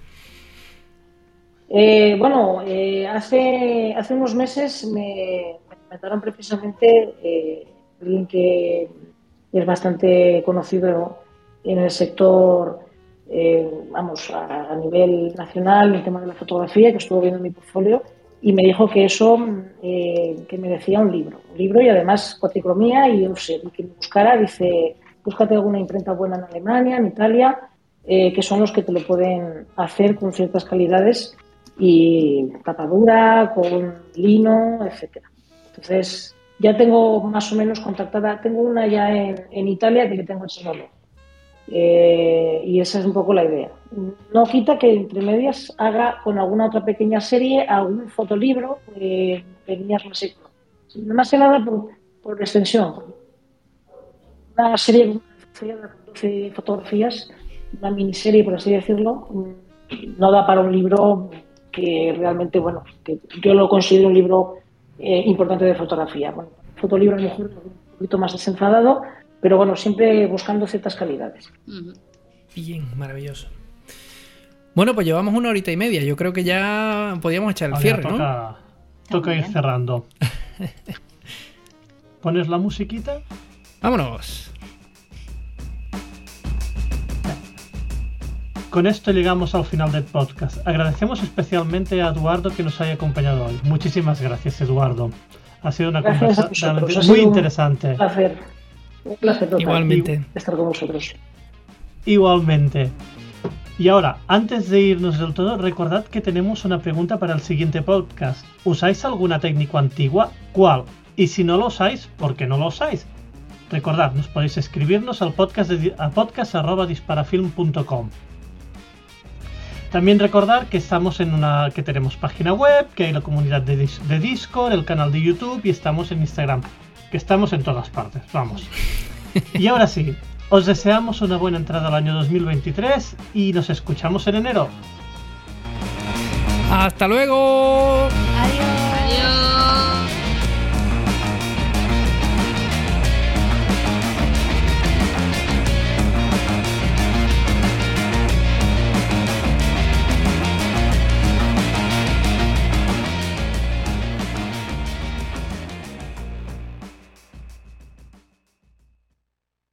Eh, bueno, eh, hace, hace unos meses me, me comentaron precisamente eh, alguien que es bastante conocido en el sector, eh, vamos, a, a nivel nacional, en el tema de la fotografía, que estuvo viendo mi portfolio, y me dijo que eso, eh, que merecía un libro, un libro y además cuatricromía y offset, y que me buscara, dice, búscate alguna imprenta buena en Alemania, en Italia, eh, que son los que te lo pueden hacer con ciertas calidades y tapadura, con lino, etcétera. Entonces, ya tengo más o menos contactada, tengo una ya en, en Italia que le tengo echándole. Eh, y esa es un poco la idea. No quita que entre medias haga con alguna otra pequeña serie algún fotolibro eh, de líneas más que nada por, por extensión. Una serie con 12 fotografías, una miniserie, por así decirlo, mm, no da para un libro que realmente, bueno, que yo lo considero un libro eh, importante de fotografía. Bueno, fotolibro a lo mejor un poquito más desenfadado, pero bueno, siempre buscando ciertas calidades. Bien, maravilloso. Bueno, pues llevamos una horita y media. Yo creo que ya podíamos echar el Ahora cierre, ¿no? toca, toca ir cerrando. ¿Pones la musiquita? Vámonos. Con esto llegamos al final del podcast. Agradecemos especialmente a Eduardo que nos haya acompañado hoy. Muchísimas gracias, Eduardo. Ha sido una Gracias conversación vosotros. realmente Ha muy interesante. Un placer. Un placer total Igualmente. estar con vosotros. Igualmente. Y ahora, antes de irnos del todo, recordad que tenemos una pregunta para el siguiente podcast. ¿Usáis alguna técnica antigua? ¿Cuál? Y si no lo usáis, ¿por qué no lo usáis? Recordad, nos podéis escribirnos al podcast de, a podcast@disparafilm.com. También recordar que estamos en una que tenemos página web, que hay la comunidad de Discord, el canal de YouTube y estamos en Instagram, que estamos en todas partes, vamos. Y ahora sí, os deseamos una buena entrada al año 2023 y nos escuchamos en enero. ¡Hasta luego! Adiós.